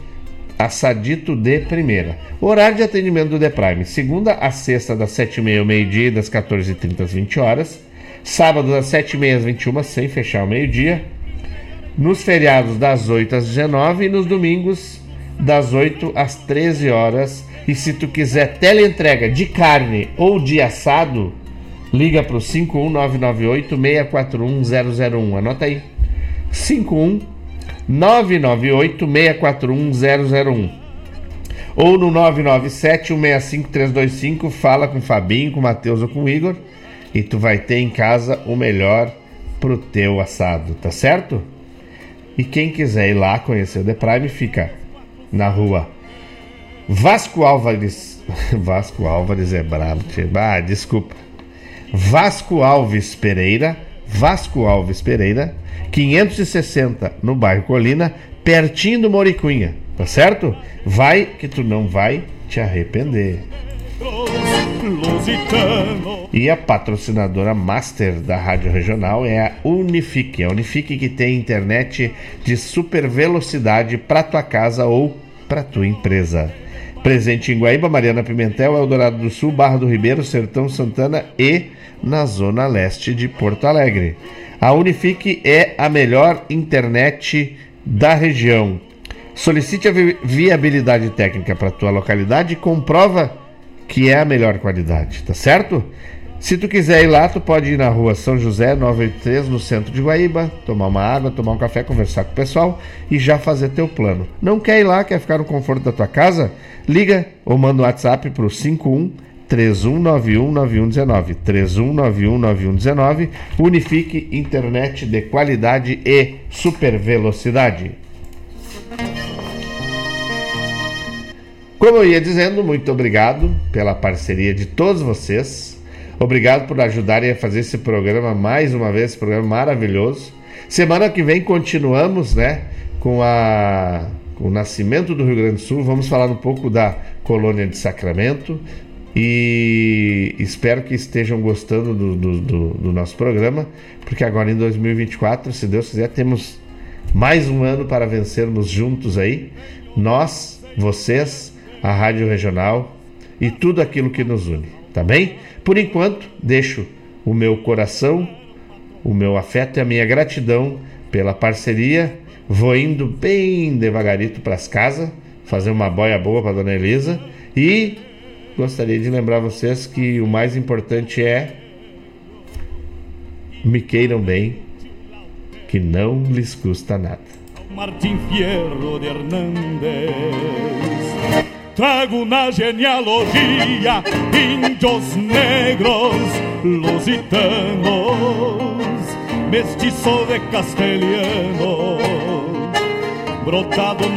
Assadito de primeira. Horário de atendimento do The Prime: segunda a sexta, das 7h30 ao meio-dia e das 14h30 às 20 horas. Sábado, das 7h30 às 21 sem fechar ao meio-dia. Nos feriados, das 8 às 19 e nos domingos, das 8 às 13 horas. E se tu quiser teleentrega de carne ou de assado, liga para o 51998 641 001. Anota aí. 51 998 641 001 ou no 997 165 325 fala com o Fabinho, com o Matheus ou com o Igor e tu vai ter em casa o melhor pro teu assado, tá certo? E quem quiser ir lá conhecer o The Prime fica na rua Vasco Álvares. Vasco Álvares é brabo, tio. Ah, desculpa. Vasco Alves Pereira. Vasco Alves Pereira, 560 no bairro Colina, pertinho do Moricunha, tá certo? Vai que tu não vai te arrepender. E a patrocinadora master da Rádio Regional é a Unifique. A Unifique que tem internet de super velocidade para tua casa ou para tua empresa. Presente em Guaíba, Mariana Pimentel, Eldorado do Sul, Barra do Ribeiro, Sertão Santana e na zona leste de Porto Alegre. A Unifique é a melhor internet da região. Solicite a vi viabilidade técnica para tua localidade e comprova que é a melhor qualidade, tá certo? Se tu quiser ir lá, tu pode ir na rua São José 983, no centro de Guaíba, tomar uma água, tomar um café, conversar com o pessoal e já fazer teu plano. Não quer ir lá, quer ficar no conforto da tua casa? Liga ou manda um WhatsApp para o 51 31919119 31919119 Unifique internet de qualidade e super velocidade. Como eu ia dizendo, muito obrigado pela parceria de todos vocês. Obrigado por ajudarem a fazer esse programa mais uma vez, esse programa maravilhoso. Semana que vem continuamos, né, com a com o nascimento do Rio Grande do Sul. Vamos falar um pouco da colônia de Sacramento e espero que estejam gostando do, do, do, do nosso programa, porque agora em 2024, se Deus quiser, temos mais um ano para vencermos juntos aí. Nós, vocês, a Rádio Regional e tudo aquilo que nos une, tá bem? Por enquanto, deixo o meu coração, o meu afeto e a minha gratidão pela parceria. Vou indo bem devagarito para as casas, fazer uma boia boa para dona Elisa e gostaria de lembrar vocês que o mais importante é me queiram bem, que não lhes custa nada. Fierro de Trago na genealogia índios negros, lusitanos, mestiço de castelhano, brotado